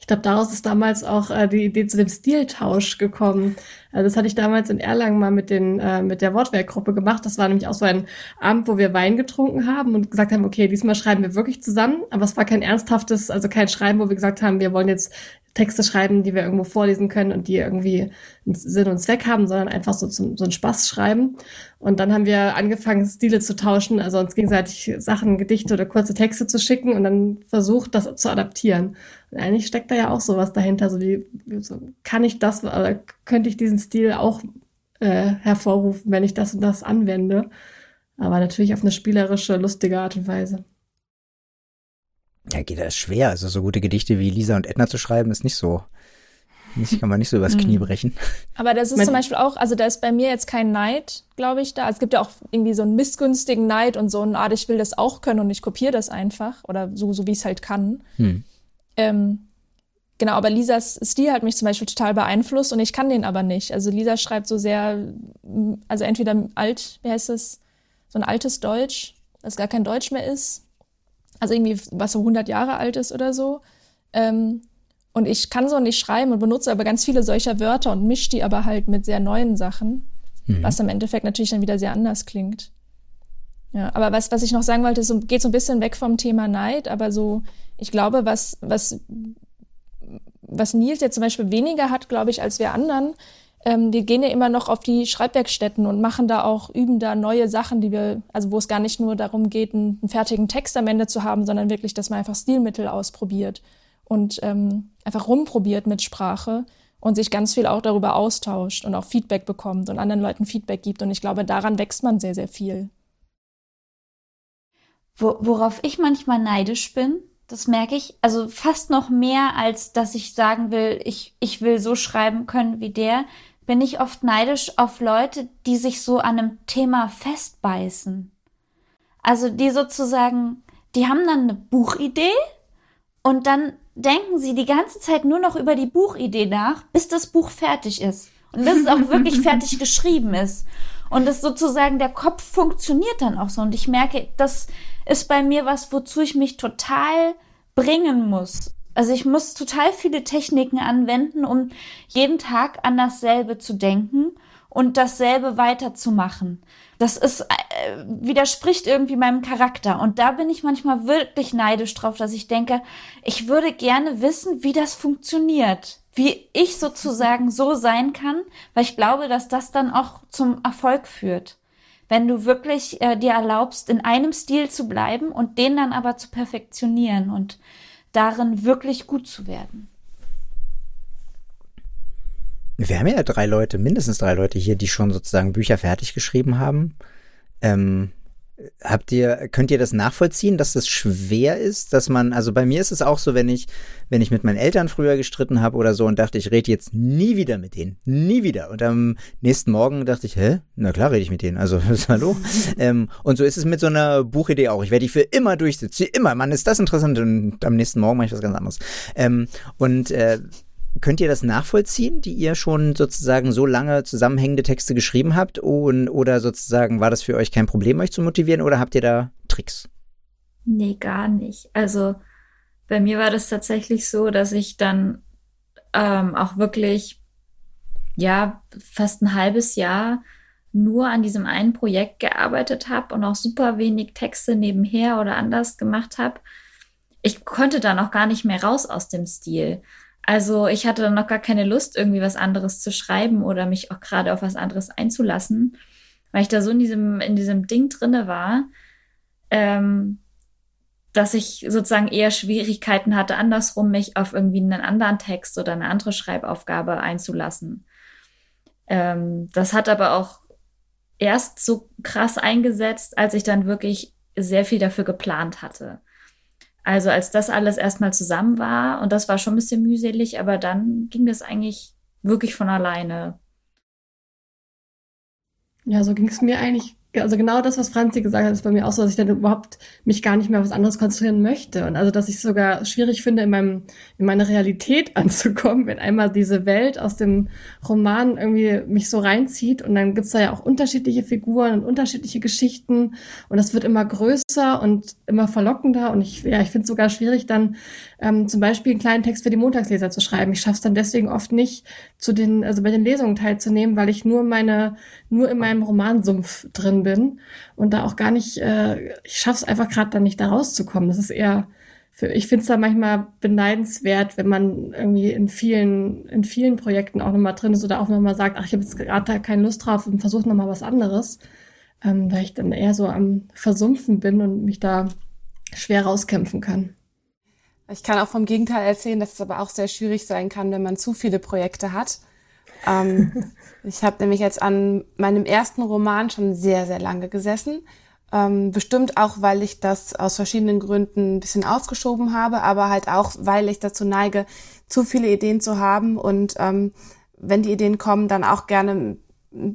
Ich glaube, daraus ist damals auch äh, die Idee zu dem Stiltausch gekommen. Also das hatte ich damals in Erlangen mal mit den äh, mit der Wortwerkgruppe gemacht. Das war nämlich auch so ein Abend, wo wir Wein getrunken haben und gesagt haben, okay, diesmal schreiben wir wirklich zusammen. Aber es war kein ernsthaftes, also kein Schreiben, wo wir gesagt haben, wir wollen jetzt Texte schreiben, die wir irgendwo vorlesen können und die irgendwie einen Sinn und Zweck haben, sondern einfach so zum, so ein Spaß schreiben. Und dann haben wir angefangen, Stile zu tauschen, also uns gegenseitig Sachen, Gedichte oder kurze Texte zu schicken und dann versucht, das zu adaptieren. Und eigentlich steckt da ja auch sowas dahinter, so wie, so, kann ich das, oder könnte ich diesen Stil auch äh, hervorrufen, wenn ich das und das anwende. Aber natürlich auf eine spielerische, lustige Art und Weise. Ja, geht das schwer. Also so gute Gedichte wie Lisa und Edna zu schreiben, ist nicht so. Nicht, kann man nicht so übers Knie Mhm. brechen. Aber das ist zum Beispiel auch, also da ist bei mir jetzt kein Neid, glaube ich, da. Also es gibt ja auch irgendwie so einen missgünstigen Neid und so einen Art, ich will das auch können und ich kopiere das einfach oder so, so wie ich es halt kann. Hm. Ähm, genau, aber Lisas Stil hat mich zum Beispiel total beeinflusst und ich kann den aber nicht. Also Lisa schreibt so sehr, also entweder alt, wie heißt das, so ein altes Deutsch, das gar kein Deutsch mehr ist. Also irgendwie, was so 100 Jahre alt ist oder so. Ähm, und ich kann so nicht schreiben und benutze aber ganz viele solcher Wörter und mische die aber halt mit sehr neuen Sachen, Mhm. was im Endeffekt natürlich dann wieder sehr anders klingt. Ja, aber was, was ich noch sagen wollte, so, geht so ein bisschen weg vom Thema Neid, aber so, ich glaube, was, was, was Nils jetzt zum Beispiel weniger hat, glaube ich, als wir anderen, ähm, wir gehen ja immer noch auf die Schreibwerkstätten und machen da auch, üben da neue Sachen, die wir, also wo es gar nicht nur darum geht, einen, einen fertigen Text am Ende zu haben, sondern wirklich, dass man einfach Stilmittel ausprobiert und ähm, einfach rumprobiert mit Sprache und sich ganz viel auch darüber austauscht und auch Feedback bekommt und anderen Leuten Feedback gibt. Und ich glaube, daran wächst man sehr, sehr viel. Wo, worauf ich manchmal neidisch bin, das merke ich, also fast noch mehr, als dass ich sagen will, ich, ich will so schreiben können wie der, bin ich oft neidisch auf Leute, die sich so an einem Thema festbeißen. Also die sozusagen, die haben dann eine Buchidee und dann denken sie die ganze Zeit nur noch über die Buchidee nach, bis das Buch fertig ist. Und bis es auch wirklich fertig geschrieben ist. Und das sozusagen, der Kopf funktioniert dann auch so. Und ich merke, das ist bei mir was, wozu ich mich total bringen muss. Also ich muss total viele Techniken anwenden, um jeden Tag an dasselbe zu denken und dasselbe weiterzumachen. Das ist, äh, widerspricht irgendwie meinem Charakter. Und da bin ich manchmal wirklich neidisch drauf, dass ich denke, ich würde gerne wissen, wie das funktioniert. Wie ich sozusagen so sein kann, weil ich glaube, dass das dann auch zum Erfolg führt. Wenn du wirklich äh, dir erlaubst, in einem Stil zu bleiben und den dann aber zu perfektionieren und darin wirklich gut zu werden. Wir haben ja drei Leute, mindestens drei Leute hier, die schon sozusagen Bücher fertig geschrieben haben. Ähm, habt ihr, könnt ihr das nachvollziehen, dass das schwer ist, dass man, also bei mir ist es auch so, wenn ich, wenn ich mit meinen Eltern früher gestritten habe oder so und dachte, ich rede jetzt nie wieder mit denen, nie wieder. Und am nächsten Morgen dachte ich, hä? Na klar rede ich mit denen, also hallo. ähm, und so ist es mit so einer Buchidee auch. Ich werde die für immer durchsetzen, immer. Mann, ist das interessant und am nächsten Morgen mache ich was ganz anderes. Ähm, und äh, Könnt ihr das nachvollziehen, die ihr schon sozusagen so lange zusammenhängende Texte geschrieben habt? Und, oder sozusagen war das für euch kein Problem, euch zu motivieren? Oder habt ihr da Tricks? Nee, gar nicht. Also bei mir war das tatsächlich so, dass ich dann ähm, auch wirklich, ja, fast ein halbes Jahr nur an diesem einen Projekt gearbeitet habe und auch super wenig Texte nebenher oder anders gemacht habe. Ich konnte dann auch gar nicht mehr raus aus dem Stil. Also ich hatte dann noch gar keine Lust, irgendwie was anderes zu schreiben oder mich auch gerade auf was anderes einzulassen, weil ich da so in diesem, in diesem Ding drinne war, ähm, dass ich sozusagen eher Schwierigkeiten hatte, andersrum mich auf irgendwie einen anderen Text oder eine andere Schreibaufgabe einzulassen. Ähm, das hat aber auch erst so krass eingesetzt, als ich dann wirklich sehr viel dafür geplant hatte. Also als das alles erstmal zusammen war, und das war schon ein bisschen mühselig, aber dann ging das eigentlich wirklich von alleine. Ja, so ging es mir eigentlich also genau das, was Franzi gesagt hat, ist bei mir auch so, dass ich dann überhaupt mich gar nicht mehr auf was anderes konzentrieren möchte. Und also, dass ich es sogar schwierig finde, in meinem, in meine Realität anzukommen, wenn einmal diese Welt aus dem Roman irgendwie mich so reinzieht. Und dann gibt's da ja auch unterschiedliche Figuren und unterschiedliche Geschichten. Und das wird immer größer und immer verlockender. Und ich, ja, ich finde es sogar schwierig, dann ähm, zum Beispiel einen kleinen Text für die Montagsleser zu schreiben. Ich schaffe es dann deswegen oft nicht, zu den, also bei den Lesungen teilzunehmen, weil ich nur meine, nur in meinem Romansumpf drin bin und da auch gar nicht, äh, ich schaffe es einfach gerade dann nicht da rauszukommen. Das ist eher, für, ich finde es da manchmal beneidenswert, wenn man irgendwie in vielen, in vielen Projekten auch nochmal drin ist oder auch nochmal sagt, ach, ich habe jetzt gerade da keine Lust drauf und versuche nochmal was anderes, ähm, da ich dann eher so am Versumpfen bin und mich da schwer rauskämpfen kann. Ich kann auch vom Gegenteil erzählen, dass es aber auch sehr schwierig sein kann, wenn man zu viele Projekte hat. Ähm, ich habe nämlich jetzt an meinem ersten Roman schon sehr, sehr lange gesessen. Ähm, bestimmt auch, weil ich das aus verschiedenen Gründen ein bisschen ausgeschoben habe, aber halt auch, weil ich dazu neige, zu viele Ideen zu haben und ähm, wenn die Ideen kommen, dann auch gerne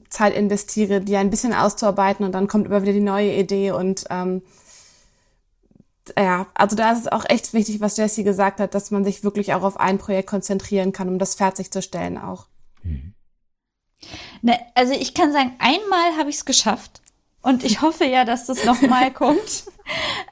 Zeit investiere, die ein bisschen auszuarbeiten und dann kommt immer wieder die neue Idee und ähm, ja, also da ist es auch echt wichtig, was Jessie gesagt hat, dass man sich wirklich auch auf ein Projekt konzentrieren kann, um das fertigzustellen auch. Mhm. Ne, also ich kann sagen, einmal habe ich es geschafft. Und ich hoffe ja, dass das nochmal kommt.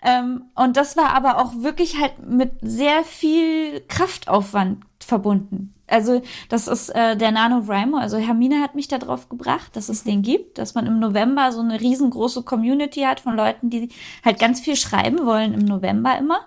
ähm, und das war aber auch wirklich halt mit sehr viel Kraftaufwand verbunden. Also das ist äh, der NaNoWriMo. Also Hermine hat mich da drauf gebracht, dass es den gibt, dass man im November so eine riesengroße Community hat von Leuten, die halt ganz viel schreiben wollen im November immer.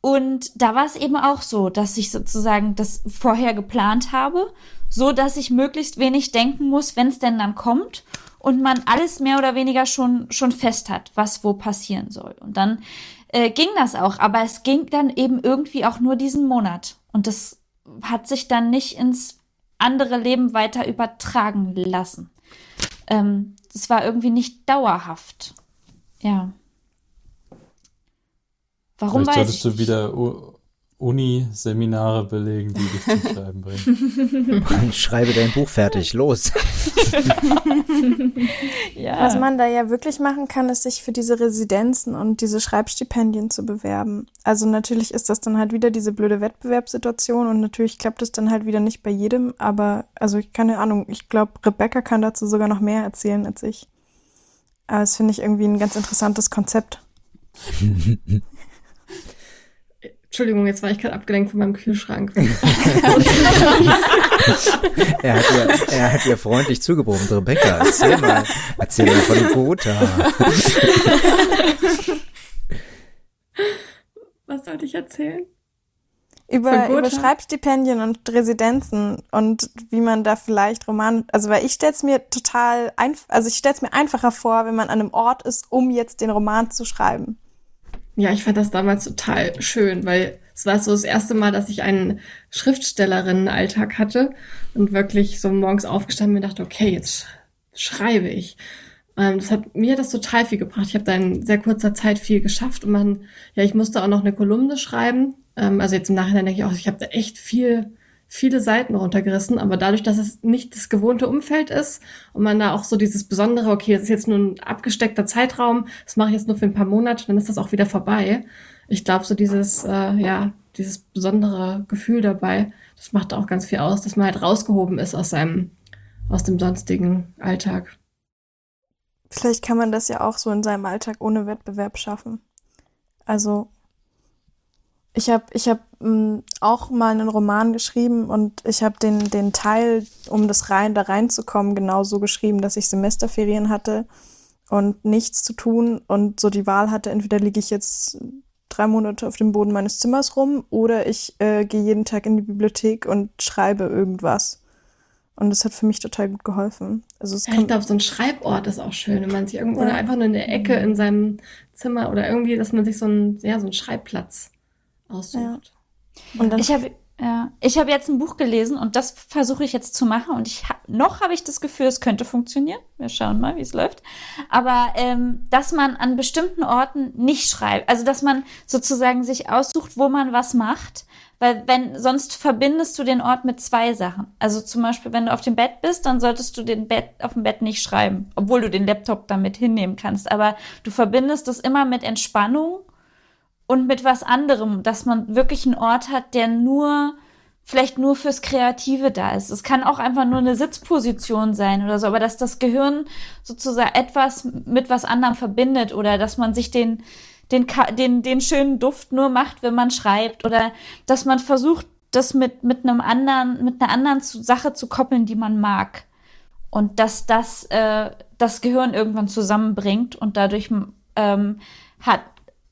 Und da war es eben auch so, dass ich sozusagen das vorher geplant habe, so dass ich möglichst wenig denken muss, wenn es denn dann kommt und man alles mehr oder weniger schon schon fest hat, was wo passieren soll. Und dann äh, ging das auch, aber es ging dann eben irgendwie auch nur diesen Monat und das hat sich dann nicht ins andere Leben weiter übertragen lassen. Ähm, das war irgendwie nicht dauerhaft. Ja. Warum Vielleicht solltest du wieder Uni-Seminare belegen, die dich zum Schreiben bringen. Schreibe dein Buch fertig, los. ja. Was man da ja wirklich machen kann, ist sich für diese Residenzen und diese Schreibstipendien zu bewerben. Also natürlich ist das dann halt wieder diese blöde Wettbewerbssituation und natürlich klappt es dann halt wieder nicht bei jedem, aber also keine Ahnung, ich glaube, Rebecca kann dazu sogar noch mehr erzählen als ich. Aber das finde ich irgendwie ein ganz interessantes Konzept. Entschuldigung, jetzt war ich gerade abgelenkt von meinem Kühlschrank. er, hat ihr, er hat ihr freundlich zugebogen. Rebecca, erzähl mal, erzähl mal von Gotha. Was sollte ich erzählen? Über, über Schreibstipendien und Residenzen und wie man da vielleicht Roman, also weil ich stell's mir total einfach, also ich stell's mir einfacher vor, wenn man an einem Ort ist, um jetzt den Roman zu schreiben. Ja, ich fand das damals total schön, weil es war so das erste Mal, dass ich einen Schriftstellerinnenalltag hatte und wirklich so morgens aufgestanden und dachte, okay, jetzt schreibe ich. Ähm, das hat mir das total viel gebracht. Ich habe da in sehr kurzer Zeit viel geschafft und man, ja, ich musste auch noch eine Kolumne schreiben. Ähm, also jetzt im Nachhinein denke ich auch, ich habe da echt viel viele Seiten runtergerissen, aber dadurch, dass es nicht das gewohnte Umfeld ist und man da auch so dieses besondere, okay, das ist jetzt nur ein abgesteckter Zeitraum, das mache ich jetzt nur für ein paar Monate, dann ist das auch wieder vorbei. Ich glaube, so dieses, äh, ja, dieses besondere Gefühl dabei, das macht auch ganz viel aus, dass man halt rausgehoben ist aus seinem, aus dem sonstigen Alltag. Vielleicht kann man das ja auch so in seinem Alltag ohne Wettbewerb schaffen. Also ich habe ich hab, m, auch mal einen Roman geschrieben und ich habe den, den Teil, um das rein da reinzukommen, genau so geschrieben, dass ich Semesterferien hatte und nichts zu tun und so die Wahl hatte, entweder liege ich jetzt drei Monate auf dem Boden meines Zimmers rum oder ich äh, gehe jeden Tag in die Bibliothek und schreibe irgendwas. Und das hat für mich total gut geholfen. Also ja, ich glaube, so ein Schreibort ist auch schön, wenn man sich irgendwo ja. oder einfach nur in der Ecke in seinem Zimmer oder irgendwie, dass man sich so ein, ja, so einen Schreibplatz aussucht. Ja. Ich habe Ja, ich habe jetzt ein Buch gelesen und das versuche ich jetzt zu machen und ich hab, noch habe ich das Gefühl, es könnte funktionieren. Wir schauen mal, wie es läuft. Aber ähm, dass man an bestimmten Orten nicht schreibt, also dass man sozusagen sich aussucht, wo man was macht, weil wenn sonst verbindest du den Ort mit zwei Sachen. Also zum Beispiel, wenn du auf dem Bett bist, dann solltest du den Bett auf dem Bett nicht schreiben, obwohl du den Laptop damit hinnehmen kannst. Aber du verbindest das immer mit Entspannung und mit was anderem, dass man wirklich einen Ort hat, der nur vielleicht nur fürs Kreative da ist. Es kann auch einfach nur eine Sitzposition sein oder so, aber dass das Gehirn sozusagen etwas mit was anderem verbindet oder dass man sich den, den, den, den schönen Duft nur macht, wenn man schreibt oder dass man versucht, das mit, mit einem anderen, mit einer anderen Sache zu koppeln, die man mag. Und dass das äh, das Gehirn irgendwann zusammenbringt und dadurch ähm, hat,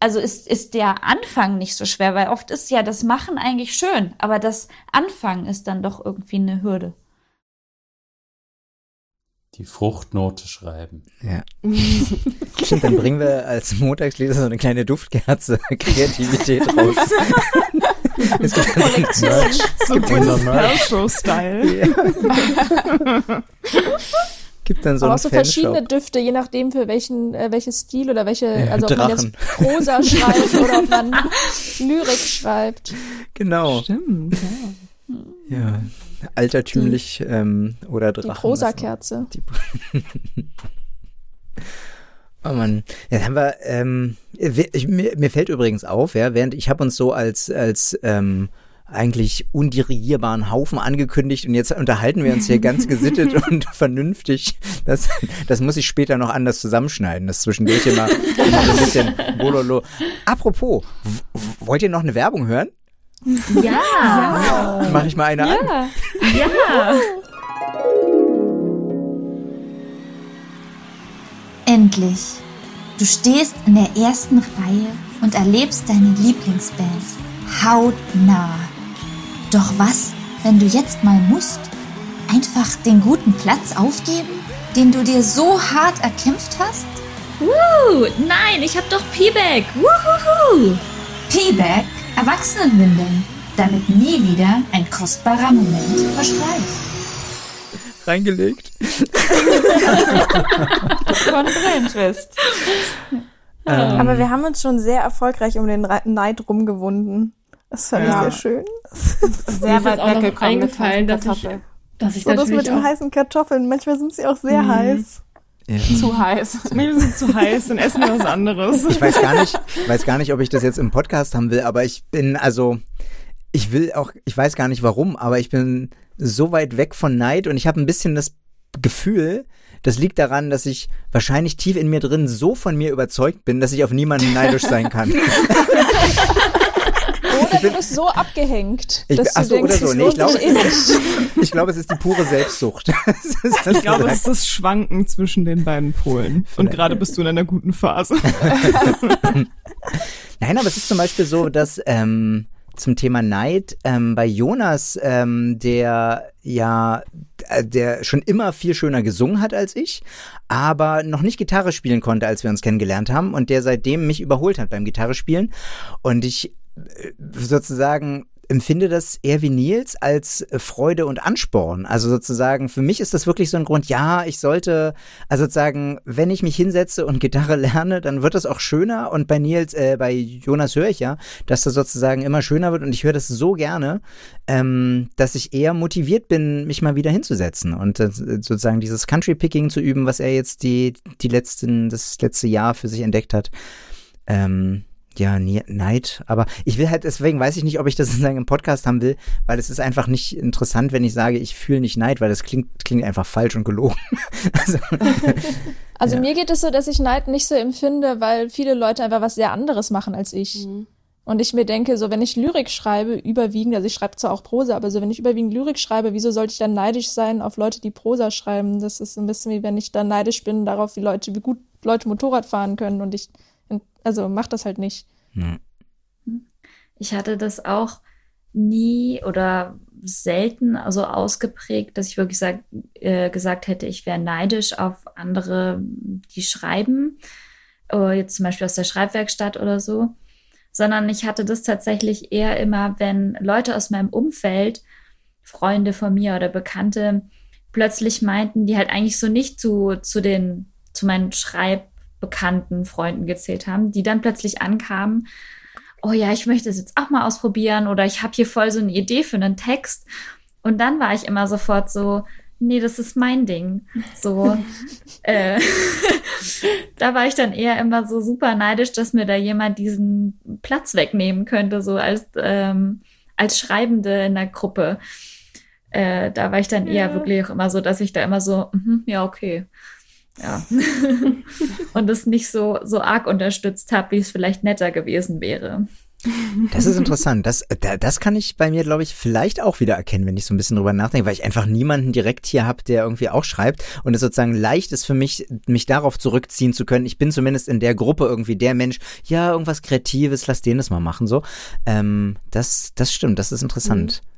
also ist, ist der Anfang nicht so schwer, weil oft ist ja das Machen eigentlich schön, aber das Anfangen ist dann doch irgendwie eine Hürde. Die Fruchtnote schreiben. Ja. Stimmt, dann bringen wir als Montagsleser so eine kleine Duftkerze Kreativität raus. es gibt Kollektion. Es gibt so Style. Ja. Gibt dann so Aber auch so Fanshop. verschiedene Düfte, je nachdem für welchen, äh, welches Stil oder welche, Ja, also ob man jetzt Prosa schreibt oder ob man Lyrik schreibt. Genau. Stimmt, ja. Ja. Altertümlich ähm, oder Drachen. Die Prosa-Kerze. Die- Oh Mann, jetzt haben wir, ähm, ich, mir, mir fällt übrigens auf, ja, während ich habe uns so als, als ähm, eigentlich undirigierbaren Haufen angekündigt und jetzt unterhalten wir uns hier ganz gesittet und vernünftig. Das, das muss ich später noch anders zusammenschneiden. Das zwischendurch immer, immer so ein bisschen bololo. Apropos, wollt ihr noch eine Werbung hören? Ja. Mach ich mal eine an? Ja. Ja. Endlich. Du stehst in der ersten Reihe und erlebst deine Lieblingsband hautnah. Doch was, wenn du jetzt mal musst? Einfach den guten Platz aufgeben, den du dir so hart erkämpft hast? Woo, nein, ich hab doch P-Bag. Woohoo. P-Back, Erwachsenenwindeln, damit nie wieder ein kostbarer Moment verschreibt. Reingelegt. Von Brillentwist. Ähm, Aber wir haben uns schon sehr erfolgreich um den Neid rumgewunden. Das fand Ja. ich sehr schön. Mir ist jetzt auch noch eingefallen, dass ich, dass ich So das mit den heißen Kartoffeln. Manchmal sind sie auch sehr heiß. Ja. Zu heiß. Mir sind zu heiß, dann essen wir was anderes. Ich weiß gar nicht, weiß gar nicht, ob ich das jetzt im Podcast haben will, aber ich bin also, ich will auch, ich weiß gar nicht warum, aber ich bin so weit weg von Neid und ich habe ein bisschen das Gefühl, das liegt daran, dass ich wahrscheinlich tief in mir drin so von mir überzeugt bin, dass ich auf niemanden neidisch sein kann. Oder du bist so abgehängt, Ich, dass ach du so, denkst, oder so. Nee, ich glaube, eh nicht. ich glaube, es ist die pure Selbstsucht. Das ist das Ich glaube, es ist das Schwanken zwischen den beiden Polen. Und gerade bist du in einer guten Phase. Nein, aber es ist zum Beispiel so, dass ähm, zum Thema Neid ähm, bei Jonas, ähm, der ja, äh, der schon immer viel schöner gesungen hat als ich, aber noch nicht Gitarre spielen konnte, als wir uns kennengelernt haben und der seitdem mich überholt hat beim Gitarre spielen und ich sozusagen empfinde das eher wie Nils als äh, Freude und Ansporn. Also sozusagen, für mich ist das wirklich so ein Grund, ja, ich sollte, also sozusagen, wenn ich mich hinsetze und Gitarre lerne, dann wird das auch schöner. Und bei Nils, äh, bei Jonas höre ich ja, dass das sozusagen immer schöner wird und ich höre das so gerne, ähm, dass ich eher motiviert bin, mich mal wieder hinzusetzen und äh, sozusagen dieses Country-Picking zu üben, was er jetzt die, die letzten, das letzte Jahr für sich entdeckt hat. Ähm, ja, Nie- Neid, aber ich will halt, deswegen weiß ich nicht, ob ich das sozusagen im Podcast haben will, weil es ist einfach nicht interessant, wenn ich sage, ich fühle nicht Neid, weil das klingt, klingt einfach falsch und gelogen. also, Also Ja. mir geht es so, dass ich Neid nicht so empfinde, weil viele Leute einfach was sehr anderes machen als ich. Und ich mir denke, so wenn ich Lyrik schreibe, überwiegend, also ich schreibe zwar auch Prosa, aber so wenn ich überwiegend Lyrik schreibe, wieso sollte ich dann neidisch sein auf Leute, die Prosa schreiben? Das ist ein bisschen wie wenn ich dann neidisch bin darauf, wie Leute, wie gut Leute Motorrad fahren können und ich, also mach das halt nicht. Ich hatte das auch nie oder selten also ausgeprägt, dass ich wirklich sag, äh, gesagt hätte, ich wäre neidisch auf andere, die schreiben, äh, jetzt zum Beispiel aus der Schreibwerkstatt oder so. sondern ich hatte das tatsächlich eher immer, wenn Leute aus meinem Umfeld, Freunde von mir oder Bekannte, plötzlich meinten, die halt eigentlich so nicht zu, zu den, zu meinen schreibbekannten Freunden gezählt haben, die dann plötzlich ankamen, oh ja, ich möchte es jetzt auch mal ausprobieren oder ich habe hier voll so eine Idee für einen Text. Und dann war ich immer sofort so, nee, das ist mein Ding. So, äh, da war ich dann eher immer so super neidisch, dass mir da jemand diesen Platz wegnehmen könnte, so als, ähm, als Schreibende in der Gruppe. Äh, da war ich dann eher wirklich auch immer so, dass ich da immer so, mm, ja, okay. Ja. Und es nicht so, so arg unterstützt habe, wie es vielleicht netter gewesen wäre. Das ist interessant. Das, das kann ich bei mir, glaube ich, vielleicht auch wieder erkennen, wenn ich so ein bisschen drüber nachdenke, weil ich einfach niemanden direkt hier habe, der irgendwie auch schreibt und es sozusagen leicht ist für mich, mich darauf zurückziehen zu können. Ich bin zumindest in der Gruppe irgendwie der Mensch, ja, irgendwas Kreatives, lass den das mal machen, so. Ähm, das, das stimmt, das ist interessant. Mhm.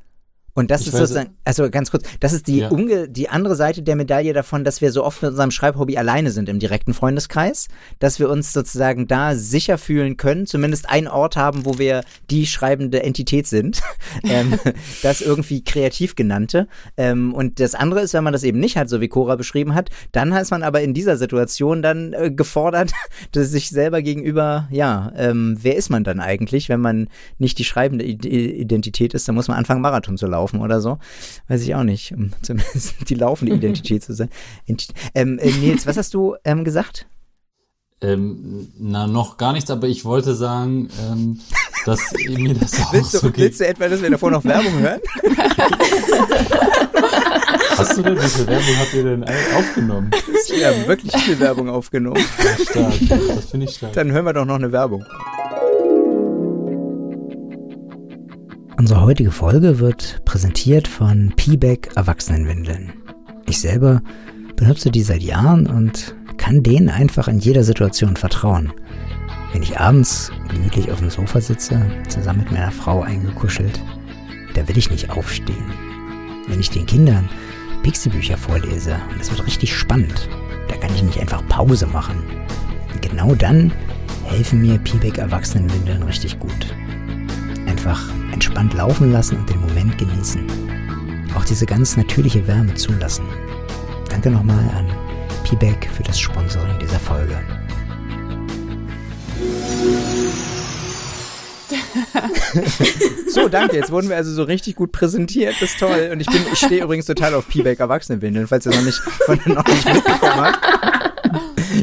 Und das ich ist sozusagen, also ganz kurz, das ist die, ja. umge die andere Seite der Medaille davon, dass wir so oft mit unserem Schreibhobby alleine sind im direkten Freundeskreis, dass wir uns sozusagen da sicher fühlen können, zumindest einen Ort haben, wo wir die schreibende Entität sind, ähm, das irgendwie kreativ genannte. Ähm, und das andere ist, wenn man das eben nicht hat, so wie Cora beschrieben hat, dann ist man aber in dieser Situation dann äh, gefordert, dass sich selber gegenüber, ja, ähm, wer ist man dann eigentlich, wenn man nicht die schreibende Identität ist, dann muss man anfangen, Marathon zu laufen laufen oder so. Weiß ich auch nicht, um zumindest die laufende Identität zu sein. Ähm, äh, Nils, was hast du ähm, gesagt? Ähm, na, noch gar nichts, aber ich wollte sagen, ähm, dass mir das auch willst du, so geht. Willst du etwa, dass wir davor noch Werbung hören? Hast du denn, wie viel Werbung habt ihr denn aufgenommen? Wir haben wirklich viel Werbung aufgenommen. Ja, stark. Das finde ich stark. Dann hören wir doch noch eine Werbung. Unsere heutige Folge wird präsentiert von P-Back Erwachsenenwindeln. Ich selber benutze die seit Jahren und kann denen einfach in jeder Situation vertrauen. Wenn ich abends gemütlich auf dem Sofa sitze, zusammen mit meiner Frau eingekuschelt, da will ich nicht aufstehen. Wenn ich den Kindern Pixie-Bücher vorlese und es wird richtig spannend, da kann ich nicht einfach Pause machen. Und genau dann helfen mir P-Back Erwachsenenwindeln richtig gut. Einfach entspannt laufen lassen und den Moment genießen. Auch diese ganz natürliche Wärme zulassen. Danke nochmal an P-Back für das Sponsoring dieser Folge. so, danke. Jetzt wurden wir also so richtig gut präsentiert. Das ist toll. Und ich bin, ich stehe übrigens total auf P-Back Erwachsenenwindeln, falls ihr noch nicht, von, noch nicht mitbekommen habt.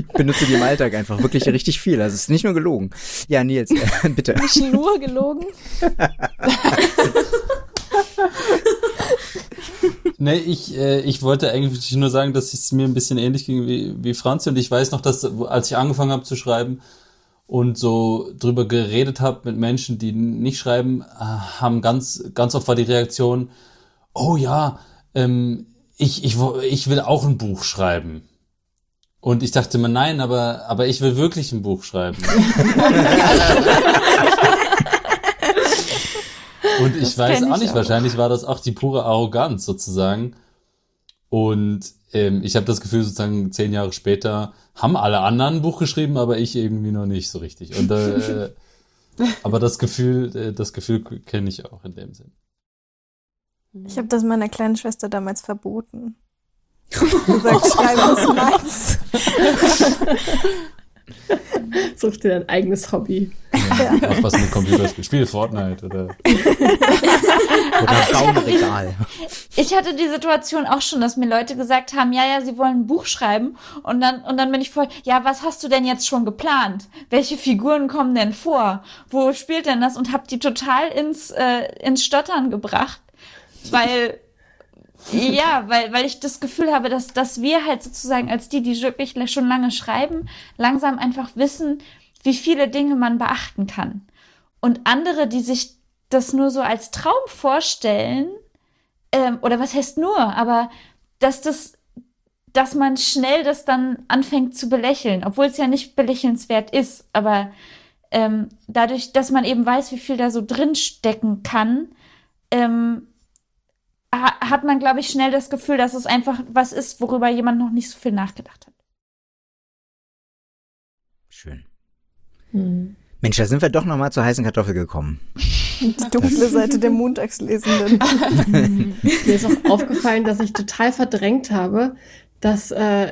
Ich benutze die im Alltag einfach wirklich richtig viel. Also es ist nicht nur gelogen. Ja, Nils, äh, bitte. Nicht nur gelogen? nee, ich, äh, ich wollte eigentlich nur sagen, dass es mir ein bisschen ähnlich ging wie, wie Franz. Und ich weiß noch, dass als ich angefangen habe zu schreiben und so drüber geredet habe mit Menschen, die nicht schreiben, äh, haben ganz, ganz oft war die Reaktion, oh ja, ähm, ich, ich, ich will auch ein Buch schreiben. Und ich dachte mir, nein, aber, aber ich will wirklich ein Buch schreiben. Und ich das weiß auch nicht, auch. wahrscheinlich war das auch die pure Arroganz sozusagen. Und ähm, ich habe das Gefühl, sozusagen zehn Jahre später haben alle anderen ein Buch geschrieben, aber ich irgendwie noch nicht so richtig. Und äh, aber das Gefühl, äh, das Gefühl kenne ich auch in dem Sinn. Ich habe das meiner kleinen Schwester damals verboten gesagt, schreiben ist meins. Such dir dein eigenes Hobby. Ja, ja. Mach was mit Computerspiel. Spiel Fortnite oder, oder Baumregal. Ich hatte die Situation auch schon, dass mir Leute gesagt haben, ja, ja, sie wollen ein Buch schreiben. Und dann, und dann bin ich voll, ja, was hast du denn jetzt schon geplant? Welche Figuren kommen denn vor? Wo spielt denn das? Und hab die total ins, äh, ins Stottern gebracht. Weil ja, weil, weil ich das Gefühl habe, dass, dass wir halt sozusagen als die, die wirklich schon lange schreiben, langsam einfach wissen, wie viele Dinge man beachten kann. Und andere, die sich das nur so als Traum vorstellen, ähm, oder was heißt nur, aber dass das, dass man schnell das dann anfängt zu belächeln, obwohl es ja nicht belächelnswert ist, aber ähm, dadurch, dass man eben weiß, wie viel da so drin stecken kann, ähm, hat man, glaube ich, schnell das Gefühl, dass es einfach was ist, worüber jemand noch nicht so viel nachgedacht hat. Schön. Hm. Mensch, da sind wir doch nochmal zur heißen Kartoffel gekommen. Die dunkle Seite der Montagslesenden. Mir ist auch aufgefallen, dass ich total verdrängt habe, dass äh,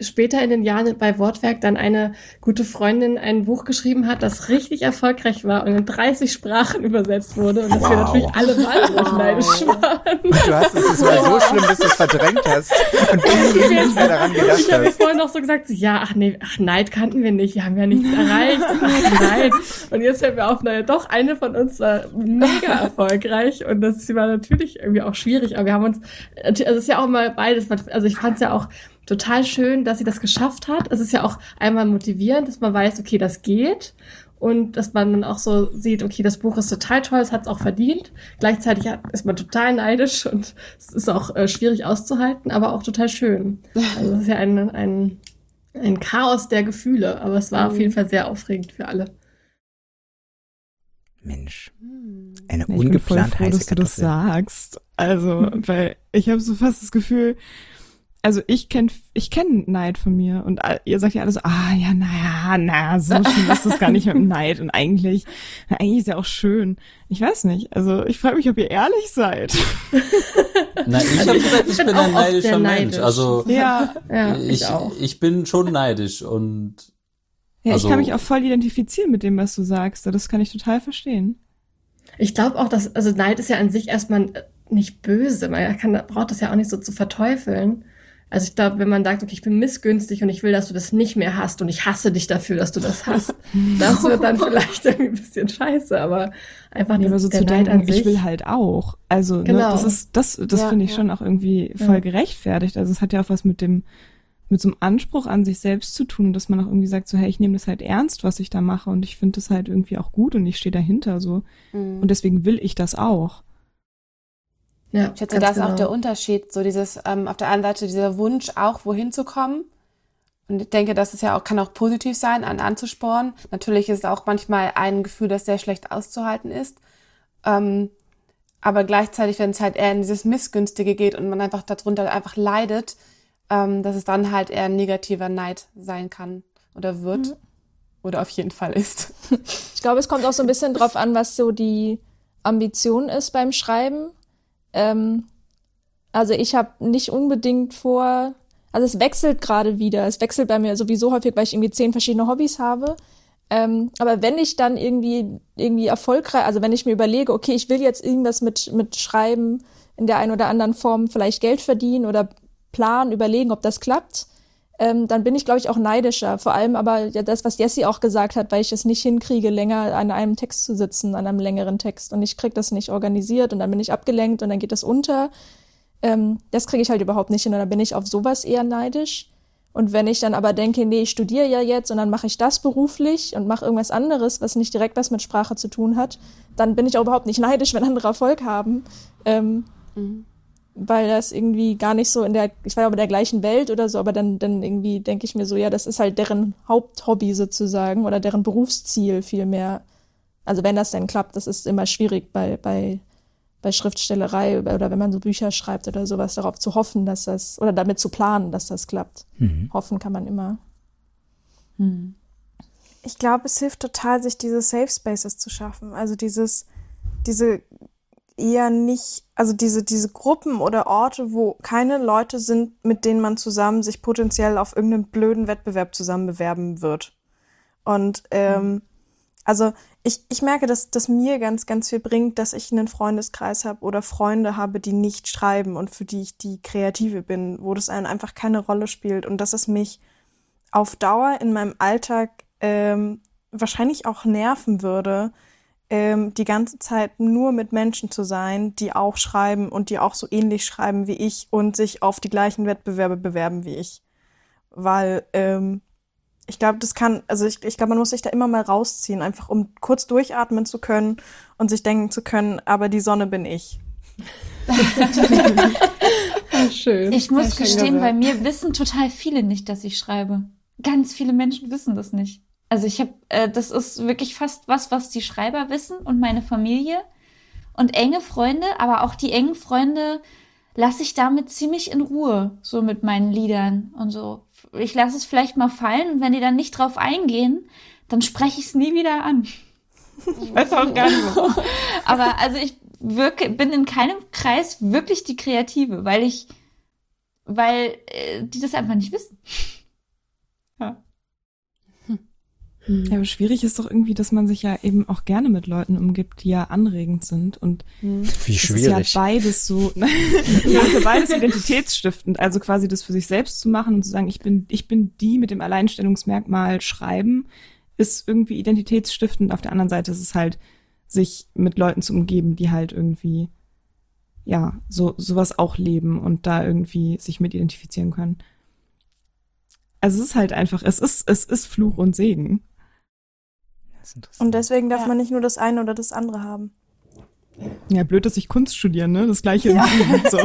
später in den Jahren bei Wortwerk dann eine gute Freundin ein Buch geschrieben hat, das richtig erfolgreich war und in 30 Sprachen übersetzt wurde und dass Wow. wir natürlich alle wahnsinnig neidisch waren. Du hast es, es war so schlimm, dass du es verdrängt hast und du nicht mehr daran gedacht Ich habe mir hast. vorhin noch so gesagt, ja, ach nee, ach Neid kannten wir nicht, wir haben ja nichts erreicht. Ach, Neid. Und jetzt fällt mir auf, naja, doch, eine von uns war mega erfolgreich und das war natürlich irgendwie auch schwierig, aber wir haben uns, also es ist ja auch mal beides, also ich fand es ja auch total schön, dass sie das geschafft hat. Es ist ja auch einmal motivierend, dass man weiß, okay, das geht und dass man dann auch so sieht, okay, das Buch ist total toll, es hat es auch verdient. Gleichzeitig ist man total neidisch und es ist auch äh, schwierig auszuhalten, aber auch total schön. Also es ist ja ein, ein, ein Chaos der Gefühle, aber es war auf jeden Fall sehr aufregend für alle. Mensch, eine Ja, ich bin voll ungeplant froh, heiße dass du das sagst. Also, weil ich habe so fast das Gefühl, also ich kenn ich kenn Neid von mir und ihr sagt ja alle so, ah ja, naja, naja, so schlimm ist das gar nicht mit dem Neid und eigentlich, na, eigentlich ist ja auch schön. Ich weiß nicht, also ich frage mich, ob ihr ehrlich seid. Na, ich habe gesagt, ich bin bin auch ein neidischer sehr Mensch. neidisch. Also ja, Ja, ich, ich auch. ich bin schon neidisch und ja, Also- ich kann mich auch voll identifizieren mit dem, was du sagst. Das kann ich total verstehen. Ich glaube auch, dass, also Neid ist ja an sich erstmal nicht böse. Man kann, braucht das ja auch nicht so zu verteufeln. Also ich glaube, wenn man sagt, okay, ich bin missgünstig und ich will, dass du das nicht mehr hast und ich hasse dich dafür, dass du das hast, das wird dann vielleicht irgendwie ein bisschen scheiße, aber einfach Nee, aber so zu Neid denken, ich will halt auch. Also, ne, Genau. das ist, das, das Ja, finde ich ja. schon auch irgendwie voll Ja. gerechtfertigt. Also, es hat ja auch was mit dem, mit so einem Anspruch an sich selbst zu tun, dass man auch irgendwie sagt, so, hey, ich nehme das halt ernst, was ich da mache und ich finde das halt irgendwie auch gut und ich stehe dahinter, so. Mhm. Und deswegen will ich das auch. Ja, Ich schätze, da ist auch genau. der Unterschied, so dieses, ähm, auf der anderen Seite dieser Wunsch, auch wohin zu kommen. Und ich denke, das ist ja auch, kann auch positiv sein, an anzusporen. Natürlich ist es auch manchmal ein Gefühl, das sehr schlecht auszuhalten ist. Ähm, aber gleichzeitig, wenn es halt eher in dieses Missgünstige geht und man einfach darunter einfach leidet, ähm, dass es dann halt eher ein negativer Neid sein kann oder wird. Oder auf jeden Fall ist. Ich glaube, es kommt auch so ein bisschen drauf an, was so die Ambition ist beim Schreiben. Ähm, also ich habe nicht unbedingt vor, also es wechselt gerade wieder. Es wechselt bei mir sowieso häufig, weil ich irgendwie zehn verschiedene Hobbys habe. Ähm, aber wenn ich dann irgendwie irgendwie erfolgreich, also wenn ich mir überlege, okay, ich will jetzt irgendwas mit mit Schreiben in der einen oder anderen Form vielleicht Geld verdienen oder planen, überlegen, ob das klappt, ähm, dann bin ich, glaube ich, auch neidischer. Vor allem aber ja, das, was Jessie auch gesagt hat, weil ich es nicht hinkriege, länger an einem Text zu sitzen, an einem längeren Text. Und ich krieg das nicht organisiert und dann bin ich abgelenkt und dann geht das unter. Ähm, das kriege ich halt überhaupt nicht hin und dann bin ich auf sowas eher neidisch. Und wenn ich dann aber denke, nee, ich studiere ja jetzt und dann mache ich das beruflich und mache irgendwas anderes, was nicht direkt was mit Sprache zu tun hat, dann bin ich auch überhaupt nicht neidisch, wenn andere Erfolg haben. Ähm, weil das irgendwie gar nicht so in der, ich war ja in der gleichen Welt oder so, aber dann, dann irgendwie denke ich mir so, ja, das ist halt deren Haupthobby sozusagen oder deren Berufsziel vielmehr. Also wenn das denn klappt, das ist immer schwierig bei, bei, bei Schriftstellerei oder wenn man so Bücher schreibt oder sowas, darauf zu hoffen, dass das, oder damit zu planen, dass das klappt. Hoffen kann man immer. Ich glaube, es hilft total, sich diese Safe Spaces zu schaffen. Also dieses, diese eher nicht, also diese, diese Gruppen oder Orte, wo keine Leute sind, mit denen man zusammen sich potenziell auf irgendeinen blöden Wettbewerb zusammen bewerben wird. Und ähm, also ich, ich merke, dass das mir ganz, ganz viel bringt, dass ich einen Freundeskreis habe oder Freunde habe, die nicht schreiben und für die ich die Kreative bin, wo das einen einfach keine Rolle spielt und dass es mich auf Dauer in meinem Alltag ähm, wahrscheinlich auch nerven würde, ähm, die ganze Zeit nur mit Menschen zu sein, die auch schreiben und die auch so ähnlich schreiben wie ich und sich auf die gleichen Wettbewerbe bewerben wie ich. Weil ähm, ich glaube, das kann, also ich, ich glaube, man muss sich da immer mal rausziehen, einfach um kurz durchatmen zu können und sich denken zu können, aber die Sonne bin ich. Schön. Ich muss schön gestehen, gesagt. bei mir wissen total viele nicht, dass ich schreibe. Ganz viele Menschen wissen das nicht. Also ich habe, äh, das ist wirklich fast was, was die Schreiber wissen und meine Familie und enge Freunde, aber auch die engen Freunde lasse ich damit ziemlich in Ruhe, so mit meinen Liedern und so. Ich lasse es vielleicht mal fallen und wenn die dann nicht drauf eingehen, dann spreche ich es nie wieder an. Ich weiß auch gar nicht. Aber also ich wirke, bin in keinem Kreis wirklich die Kreative, weil ich, weil äh, die das einfach nicht wissen. Ja. Ja, aber schwierig ist doch irgendwie, dass man sich ja eben auch gerne mit Leuten umgibt, die ja anregend sind und Wie es schwierig. ist ja beides so, ja, ist ja beides identitätsstiftend, also quasi das für sich selbst zu machen und zu sagen, ich bin, ich bin die mit dem Alleinstellungsmerkmal schreiben, ist irgendwie identitätsstiftend. Auf der anderen Seite ist es halt, sich mit Leuten zu umgeben, die halt irgendwie, ja, so, sowas auch leben und da irgendwie sich mit identifizieren können. Also es ist halt einfach, es ist, es ist Fluch und Segen. Und deswegen darf man nicht nur das eine oder das andere haben. Ja, blöd, dass ich Kunst studiere, ne? Das gleiche im Leben, so.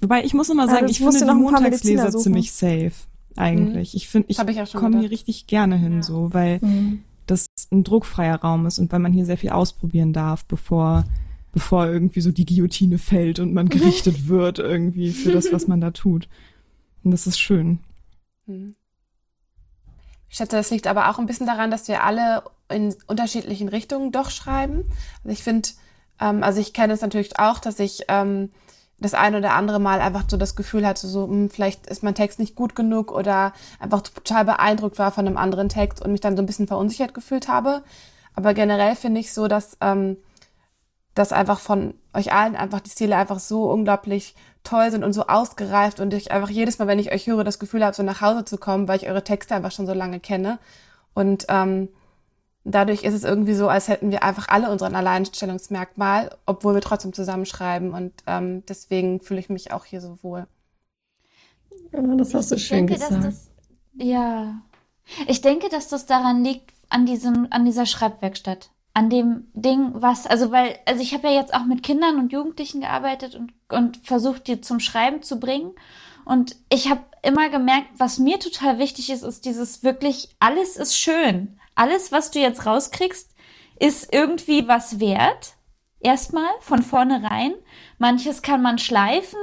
Wobei ich muss immer Ja, sagen, das ich finde die Montagsleser ziemlich safe eigentlich. Ich finde, ich ich komme hier richtig gerne hin, so, weil Mhm. das ein druckfreier Raum ist und weil man hier sehr viel ausprobieren darf, bevor bevor irgendwie so die Guillotine fällt und man gerichtet wird irgendwie für das, was man da tut. Und das ist schön. Hm. Ich schätze, das liegt aber auch ein bisschen daran, dass wir alle in unterschiedlichen Richtungen doch schreiben. Also ich finde, ähm, also ich kenne es natürlich auch, dass ich ähm, das ein oder andere Mal einfach so das Gefühl hatte, so hm, vielleicht ist mein Text nicht gut genug oder einfach total beeindruckt war von einem anderen Text und mich dann so ein bisschen verunsichert gefühlt habe. Aber generell finde ich so, dass ähm, dass einfach von euch allen einfach die Stile einfach so unglaublich toll sind und so ausgereift und ich einfach jedes Mal, wenn ich euch höre, das Gefühl habe, so nach Hause zu kommen, weil ich eure Texte einfach schon so lange kenne. Und ähm, dadurch ist es irgendwie so, als hätten wir einfach alle unseren Alleinstellungsmerkmal, obwohl wir trotzdem zusammenschreiben. Und ähm, deswegen fühle ich mich auch hier so wohl. Ja, das hast du ich schön denke, gesagt. dass das, ja. Ich denke, dass das daran liegt, an diesem, an dieser Schreibwerkstatt. An dem Ding, was, also weil, also ich habe ja jetzt auch mit Kindern und Jugendlichen gearbeitet und, und versucht, die zum Schreiben zu bringen. Und ich habe immer gemerkt, was mir total wichtig ist, ist dieses wirklich, alles ist schön. Alles, was du jetzt rauskriegst, ist irgendwie was wert. Erstmal von vornherein. Manches kann man schleifen,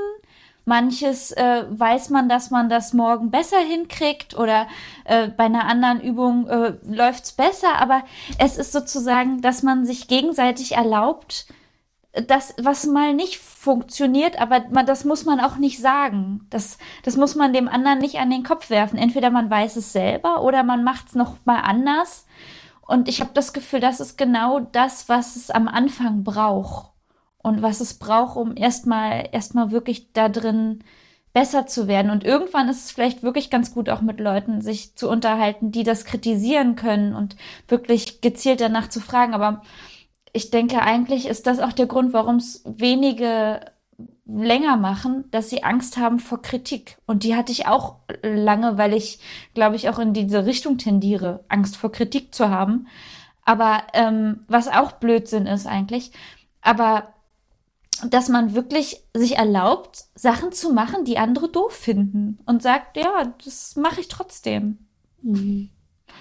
Manches äh, weiß man, dass man das morgen besser hinkriegt oder äh, bei einer anderen Übung äh, läuft's besser, aber es ist sozusagen, dass man sich gegenseitig erlaubt, das, was mal nicht funktioniert, aber man, das muss man auch nicht sagen. Das, das muss man dem anderen nicht an den Kopf werfen. Entweder man weiß es selber oder man macht es noch mal anders. Und ich habe das Gefühl, das ist genau das, was es am Anfang braucht und was es braucht, um erstmal erstmal wirklich da drin besser zu werden. Und irgendwann ist es vielleicht wirklich ganz gut, auch mit Leuten sich zu unterhalten, die das kritisieren können und wirklich gezielt danach zu fragen. Aber ich denke, eigentlich ist das auch der Grund, warum es wenige länger machen, dass sie Angst haben vor Kritik. Und die hatte ich auch lange, weil ich, glaube ich, auch in diese Richtung tendiere, Angst vor Kritik zu haben. Aber ähm, was auch Blödsinn ist eigentlich. Aber dass man wirklich sich erlaubt, Sachen zu machen, die andere doof finden und sagt, ja, das mache ich trotzdem.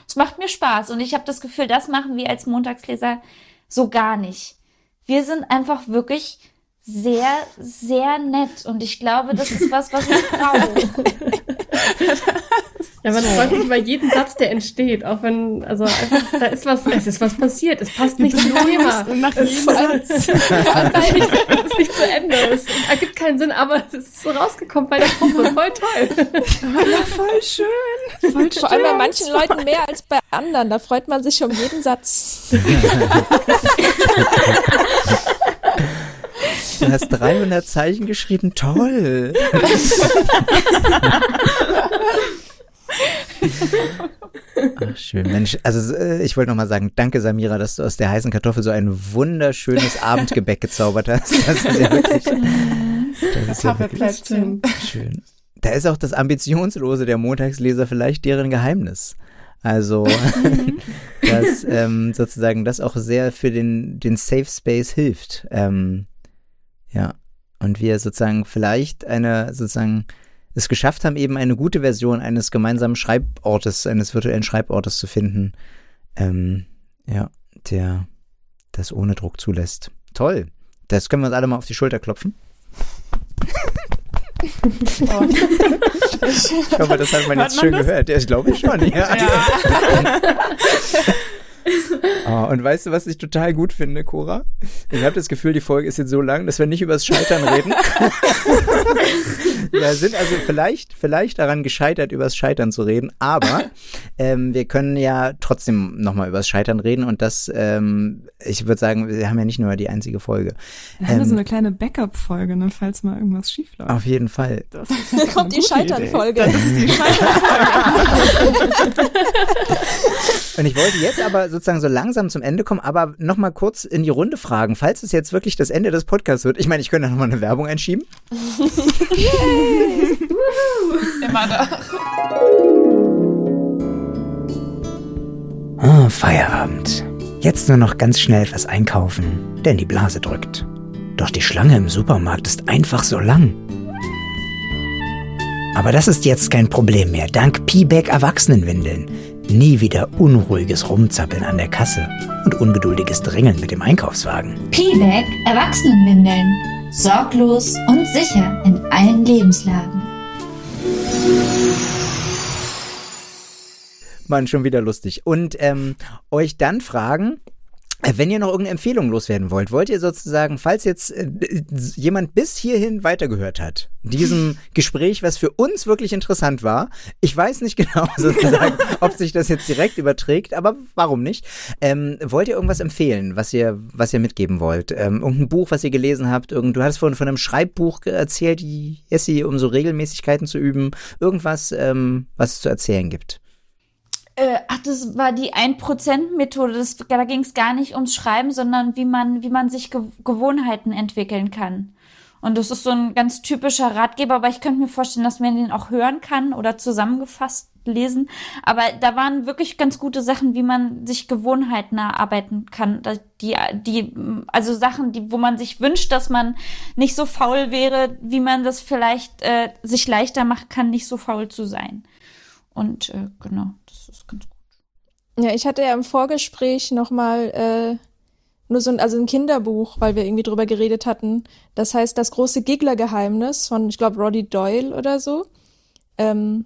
Es macht mir Spaß und ich habe das Gefühl, das machen wir als Montagsleser so gar nicht. Wir sind einfach wirklich sehr, sehr nett und ich glaube, das ist was, was ich brauche. Ja, man freut sich über jeden Satz, der entsteht, auch wenn, also einfach, da ist was, es ist was passiert, es passt nicht zum Thema. Und nach Es jedem Satz. es ist nicht zu Ende, es ergibt keinen Sinn, aber es ist so rausgekommen bei der Gruppe, voll toll. Ja, voll schön. Voll Vor allem bei manchen Leuten mehr als bei anderen. Da freut man sich um jeden Satz. Du hast 300 Zeichen geschrieben, toll. Ach, schön. Mensch, also äh, ich wollte noch mal sagen, danke Samira, dass du aus der heißen Kartoffel so ein wunderschönes Abendgebäck gezaubert hast. Das ist ja wirklich, das ist ja wirklich schön. Da ist auch das Ambitionslose der Montagsleser vielleicht deren Geheimnis. Also, dass ähm, sozusagen das auch sehr für den, den Safe Space hilft. Ähm, ja. Und wir sozusagen vielleicht eine, sozusagen, es geschafft haben, eben eine gute Version eines gemeinsamen Schreibortes, eines virtuellen Schreibortes zu finden. Ähm, ja, der das ohne Druck zulässt. Toll. Das können wir uns alle mal auf die Schulter klopfen. Oh. ich hoffe, das hat man Hört jetzt man schön das? gehört. Ja, ich glaube schon. Ja. Oh, und weißt du, was ich total gut finde, Cora? Ich habe das Gefühl, die Folge ist jetzt so lang, dass wir nicht über das Scheitern reden. wir sind also vielleicht, vielleicht daran gescheitert, über das Scheitern zu reden, aber ähm, wir können ja trotzdem nochmal über das Scheitern reden und das, ähm, ich würde sagen, wir haben ja nicht nur die einzige Folge. Wir haben ja so Ähm, eine kleine Backup-Folge, ne, falls mal irgendwas schief läuft. auf jeden Fall. Das ist kommt die Scheiternfolge. Das ist die Und ich wollte jetzt aber sozusagen so langsam zum Ende kommen, aber noch mal kurz in die Runde fragen, falls es jetzt wirklich das Ende des Podcasts wird. Ich meine, ich könnte noch mal eine Werbung einschieben. Immer da. Ah, Feierabend. Jetzt nur noch ganz schnell etwas einkaufen, denn die Blase drückt. Doch die Schlange im Supermarkt ist einfach so lang. Aber das ist jetzt kein Problem mehr, dank P-Bag Erwachsenenwindeln. Nie wieder unruhiges Rumzappeln an der Kasse und ungeduldiges Drängeln mit dem Einkaufswagen. P-Bag Erwachsenenwindeln. Sorglos und sicher in allen Lebenslagen. Mann, schon wieder lustig. Und ähm, euch dann fragen, wenn ihr noch irgendeine Empfehlung loswerden wollt, wollt ihr sozusagen, falls jetzt äh, jemand bis hierhin weitergehört hat, diesem Gespräch, was für uns wirklich interessant war, ich weiß nicht genau sozusagen, ob sich das jetzt direkt überträgt, aber warum nicht? Ähm, wollt ihr irgendwas empfehlen, was ihr, was ihr mitgeben wollt? Ähm, irgendein Buch, was ihr gelesen habt? Irgend, du hattest vorhin von einem Schreibbuch erzählt, die Essie, um so Regelmäßigkeiten zu üben. Irgendwas, ähm, was es zu erzählen gibt. Äh, ach, das war die 1%-Methode. Das- Da ging es gar nicht ums Schreiben, sondern wie man, wie man sich Ge Gewohnheiten entwickeln kann. Und das ist so ein ganz typischer Ratgeber, aber ich könnte mir vorstellen, dass man den auch hören kann oder zusammengefasst lesen. Aber da waren wirklich ganz gute Sachen, wie man sich Gewohnheiten erarbeiten kann. Die, die, also Sachen, die, wo man sich wünscht, dass man nicht so faul wäre, wie man das vielleicht äh, sich leichter machen kann, nicht so faul zu sein. Und äh, genau, das ist ganz gut. Ja, ich hatte ja im Vorgespräch nochmal äh, nur so ein, also ein Kinderbuch, weil wir irgendwie drüber geredet hatten. Das heißt Das große Giggler-Geheimnis von, ich glaube, Roddy Doyle oder so. Ähm,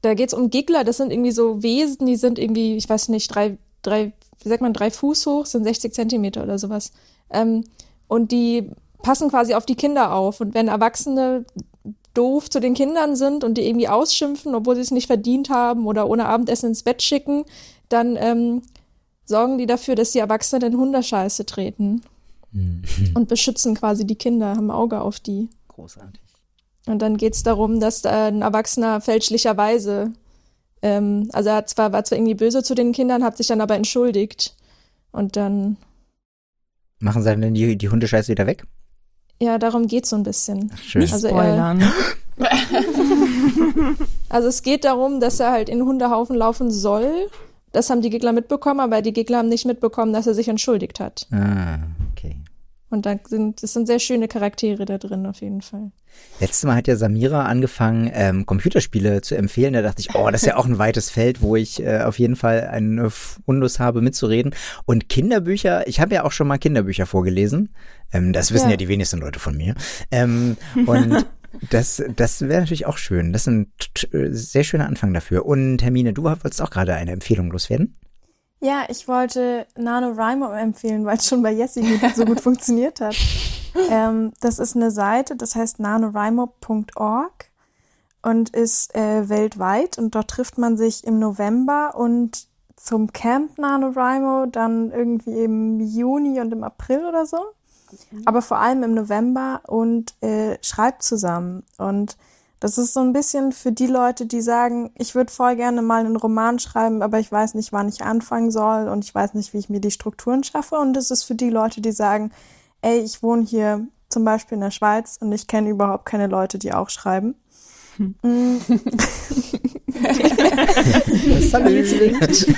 da geht's um Giggler, das sind irgendwie so Wesen, die sind irgendwie, ich weiß nicht, drei, drei, wie sagt man, drei Fuß hoch, sind 60 Zentimeter oder sowas. Ähm, und die passen quasi auf die Kinder auf. Und wenn Erwachsene doof zu den Kindern sind und die irgendwie ausschimpfen, obwohl sie es nicht verdient haben oder ohne Abendessen ins Bett schicken, dann ähm, sorgen die dafür, dass die Erwachsenen in Hunderscheiße treten und beschützen quasi die Kinder, haben ein Auge auf die. Großartig. Und dann geht's darum, dass ein Erwachsener fälschlicherweise, ähm, also er hat zwar, war zwar irgendwie böse zu den Kindern, hat sich dann aber entschuldigt. Und dann, Machen sie dann die, die Hundescheiße wieder weg? Ja, darum geht's so ein bisschen. Schön. Nicht Also er- spoilern. Also es geht darum, dass er halt in den Hundehaufen laufen soll. Das haben die Gegner mitbekommen, aber die Gegner haben nicht mitbekommen, dass er sich entschuldigt hat. Ah, okay. Und da sind, es sind sehr schöne Charaktere da drin, auf jeden Fall. Letztes Mal hat ja Samira angefangen, ähm, Computerspiele zu empfehlen. Da dachte ich, oh, das ist ja auch ein weites Feld, wo ich äh, auf jeden Fall einen äh, Fundus habe, mitzureden. Und Kinderbücher, ich habe ja auch schon mal Kinderbücher vorgelesen. Ähm, das wissen ja. Ja. die wenigsten Leute von mir. Ähm, und das, das wäre natürlich auch schön. Das ist ein t- sehr schöner Anfang dafür. Und Hermine, du wolltest auch gerade eine Empfehlung loswerden? Ja, ich wollte NaNoWriMo empfehlen, weil es schon bei Jessie gut- so gut funktioniert hat. Ähm, das ist eine Seite, das heißt nanowrimo.org und ist äh, weltweit und dort trifft man sich im November und zum Camp NaNoWriMo dann irgendwie im Juni und im April oder so. Aber vor allem im November und äh, schreibt zusammen. Und das ist so ein bisschen für die Leute, die sagen, ich würde voll gerne mal einen Roman schreiben, aber ich weiß nicht, wann ich anfangen soll und ich weiß nicht, wie ich mir die Strukturen schaffe. Und es ist für die Leute, die sagen, ey, ich wohne hier zum Beispiel in der Schweiz und ich kenne überhaupt keine Leute, die auch schreiben. Mm.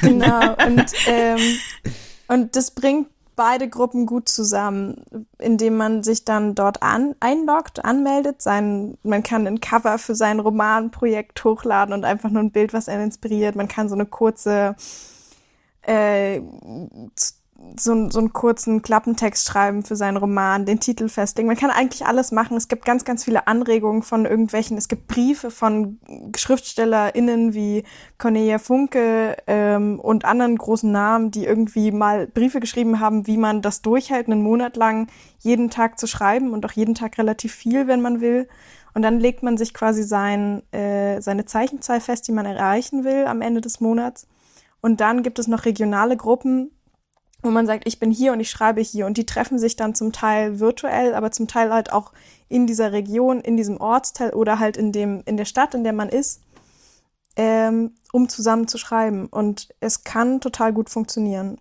genau. Und, ähm, und das bringt beide Gruppen gut zusammen, indem man sich dann dort an, einloggt, anmeldet. Sein, man kann ein Cover für sein Romanprojekt hochladen und einfach nur ein Bild, was einen inspiriert. Man kann so eine kurze äh, so, so einen kurzen Klappentext schreiben für seinen Roman, den Titel festlegen. Man kann eigentlich alles machen. Es gibt ganz, ganz viele Anregungen von irgendwelchen, es gibt Briefe von SchriftstellerInnen wie Cornelia Funke ähm, und anderen großen Namen, die irgendwie mal Briefe geschrieben haben, wie man das durchhält, einen Monat lang jeden Tag zu schreiben und auch jeden Tag relativ viel, wenn man will. Und dann legt man sich quasi sein, äh, seine Zeichenzahl fest, die man erreichen will am Ende des Monats. Und dann gibt es noch regionale Gruppen, wo man sagt, ich bin hier und ich schreibe hier. Und die treffen sich dann zum Teil virtuell, aber zum Teil halt auch in dieser Region, in diesem Ortsteil oder halt in dem, in der Stadt, in der man ist, ähm, um zusammen zu schreiben. Und es kann total gut funktionieren.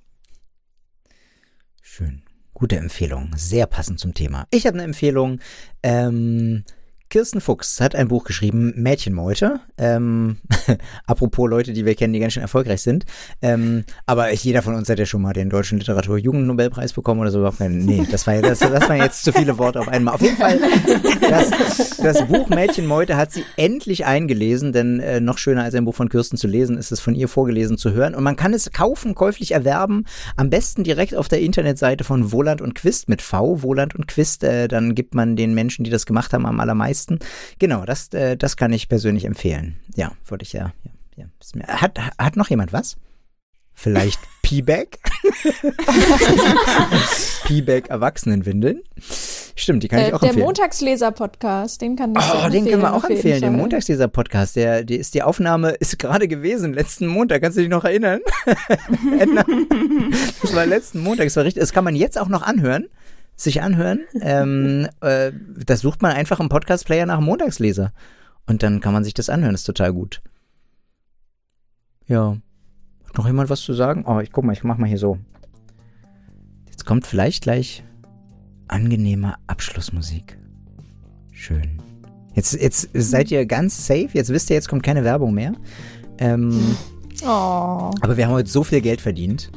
Schön. Gute Empfehlung. Sehr passend zum Thema. Ich habe eine Empfehlung. Ähm, Kirsten Fuchs hat ein Buch geschrieben, Mädchenmeute. Ähm, apropos Leute, die wir kennen, die ganz schön erfolgreich sind. Ähm, aber jeder von uns hat ja schon mal den deutschen Literatur-Jugendnobelpreis bekommen oder so. Nee, das war, das, das waren jetzt zu viele Worte auf einmal. Auf jeden Fall, das, das Buch Mädchenmeute hat sie endlich eingelesen, denn äh, noch schöner als ein Buch von Kirsten zu lesen, ist es von ihr vorgelesen zu hören. Und man kann es kaufen, käuflich erwerben. Am besten direkt auf der Internetseite von Woland und Quist mit V, Woland und Quist. Äh, dann gibt man den Menschen, die das gemacht haben, am allermeisten meisten. Genau, das, äh, das kann ich persönlich empfehlen. Ja, wollte ich ja. ja, ja. Hat, hat noch jemand was? Vielleicht P-Bag? P-Bag Erwachsenenwindeln. Stimmt, die kann äh, ich auch der empfehlen. Der Montagsleser-Podcast, den kann ich Oh, den können wir auch empfehlen, den Montagsleser-Podcast. Der, die, ist, die Aufnahme ist gerade gewesen, letzten Montag. Kannst du dich noch erinnern? das war letzten Montag, das war richtig. Das kann man jetzt auch noch anhören sich anhören. ähm, äh, das sucht man einfach im Podcast-Player nach Montagsleser. Und dann kann man sich das anhören, das ist total gut. Ja. Hat noch jemand was zu sagen? Oh, ich guck mal, ich mach mal hier so. Jetzt kommt vielleicht gleich angenehme Abschlussmusik. Schön. Jetzt, jetzt seid ihr ganz safe. Jetzt wisst ihr, jetzt kommt keine Werbung mehr. Ähm, oh. Aber wir haben heute so viel Geld verdient.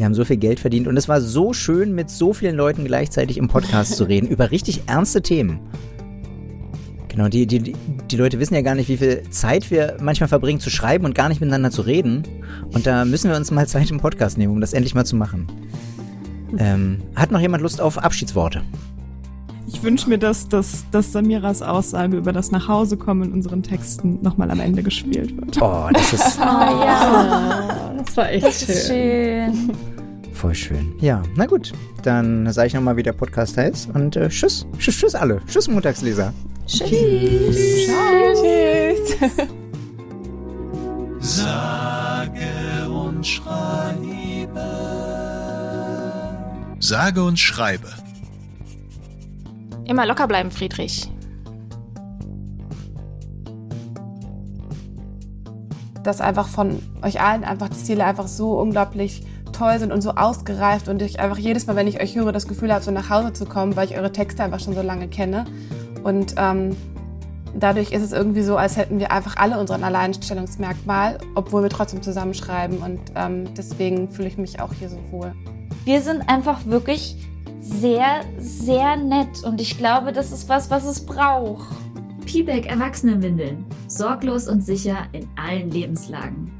Wir haben so viel Geld verdient und es war so schön, mit so vielen Leuten gleichzeitig im Podcast zu reden über richtig ernste Themen. Genau, die, die, die Leute wissen ja gar nicht, wie viel Zeit wir manchmal verbringen zu schreiben und gar nicht miteinander zu reden. Und da müssen wir uns mal Zeit im Podcast nehmen, um das endlich mal zu machen. Ähm, hat noch jemand Lust auf Abschiedsworte? Ich wünsche mir, dass, dass, dass Samiras Aussage über das Nachhausekommen in unseren Texten nochmal am Ende gespielt wird. Oh, das ist. oh ja. Das war echt das schön. schön. Voll schön. Ja, na gut. Dann sage ich nochmal, wie der Podcast heißt. Und äh, tschüss. Tschüss, tschüss alle. Tschüss, Montagsleser. Tschüss. Tschüss. Tschüss. Sage und schreibe. Sage und schreibe. Immer locker bleiben, Friedrich. Dass einfach von euch allen einfach die Ziele einfach so unglaublich toll sind und so ausgereift und ich einfach jedes Mal, wenn ich euch höre, das Gefühl habe, so nach Hause zu kommen, weil ich eure Texte einfach schon so lange kenne. Und ähm, dadurch ist es irgendwie so, als hätten wir einfach alle unseren Alleinstellungsmerkmal, obwohl wir trotzdem zusammenschreiben. Und ähm, deswegen fühle ich mich auch hier so wohl. Wir sind einfach wirklich sehr, sehr nett und ich glaube, das ist was, was es braucht. P-Back Erwachsenenwindeln. Sorglos und sicher in allen Lebenslagen.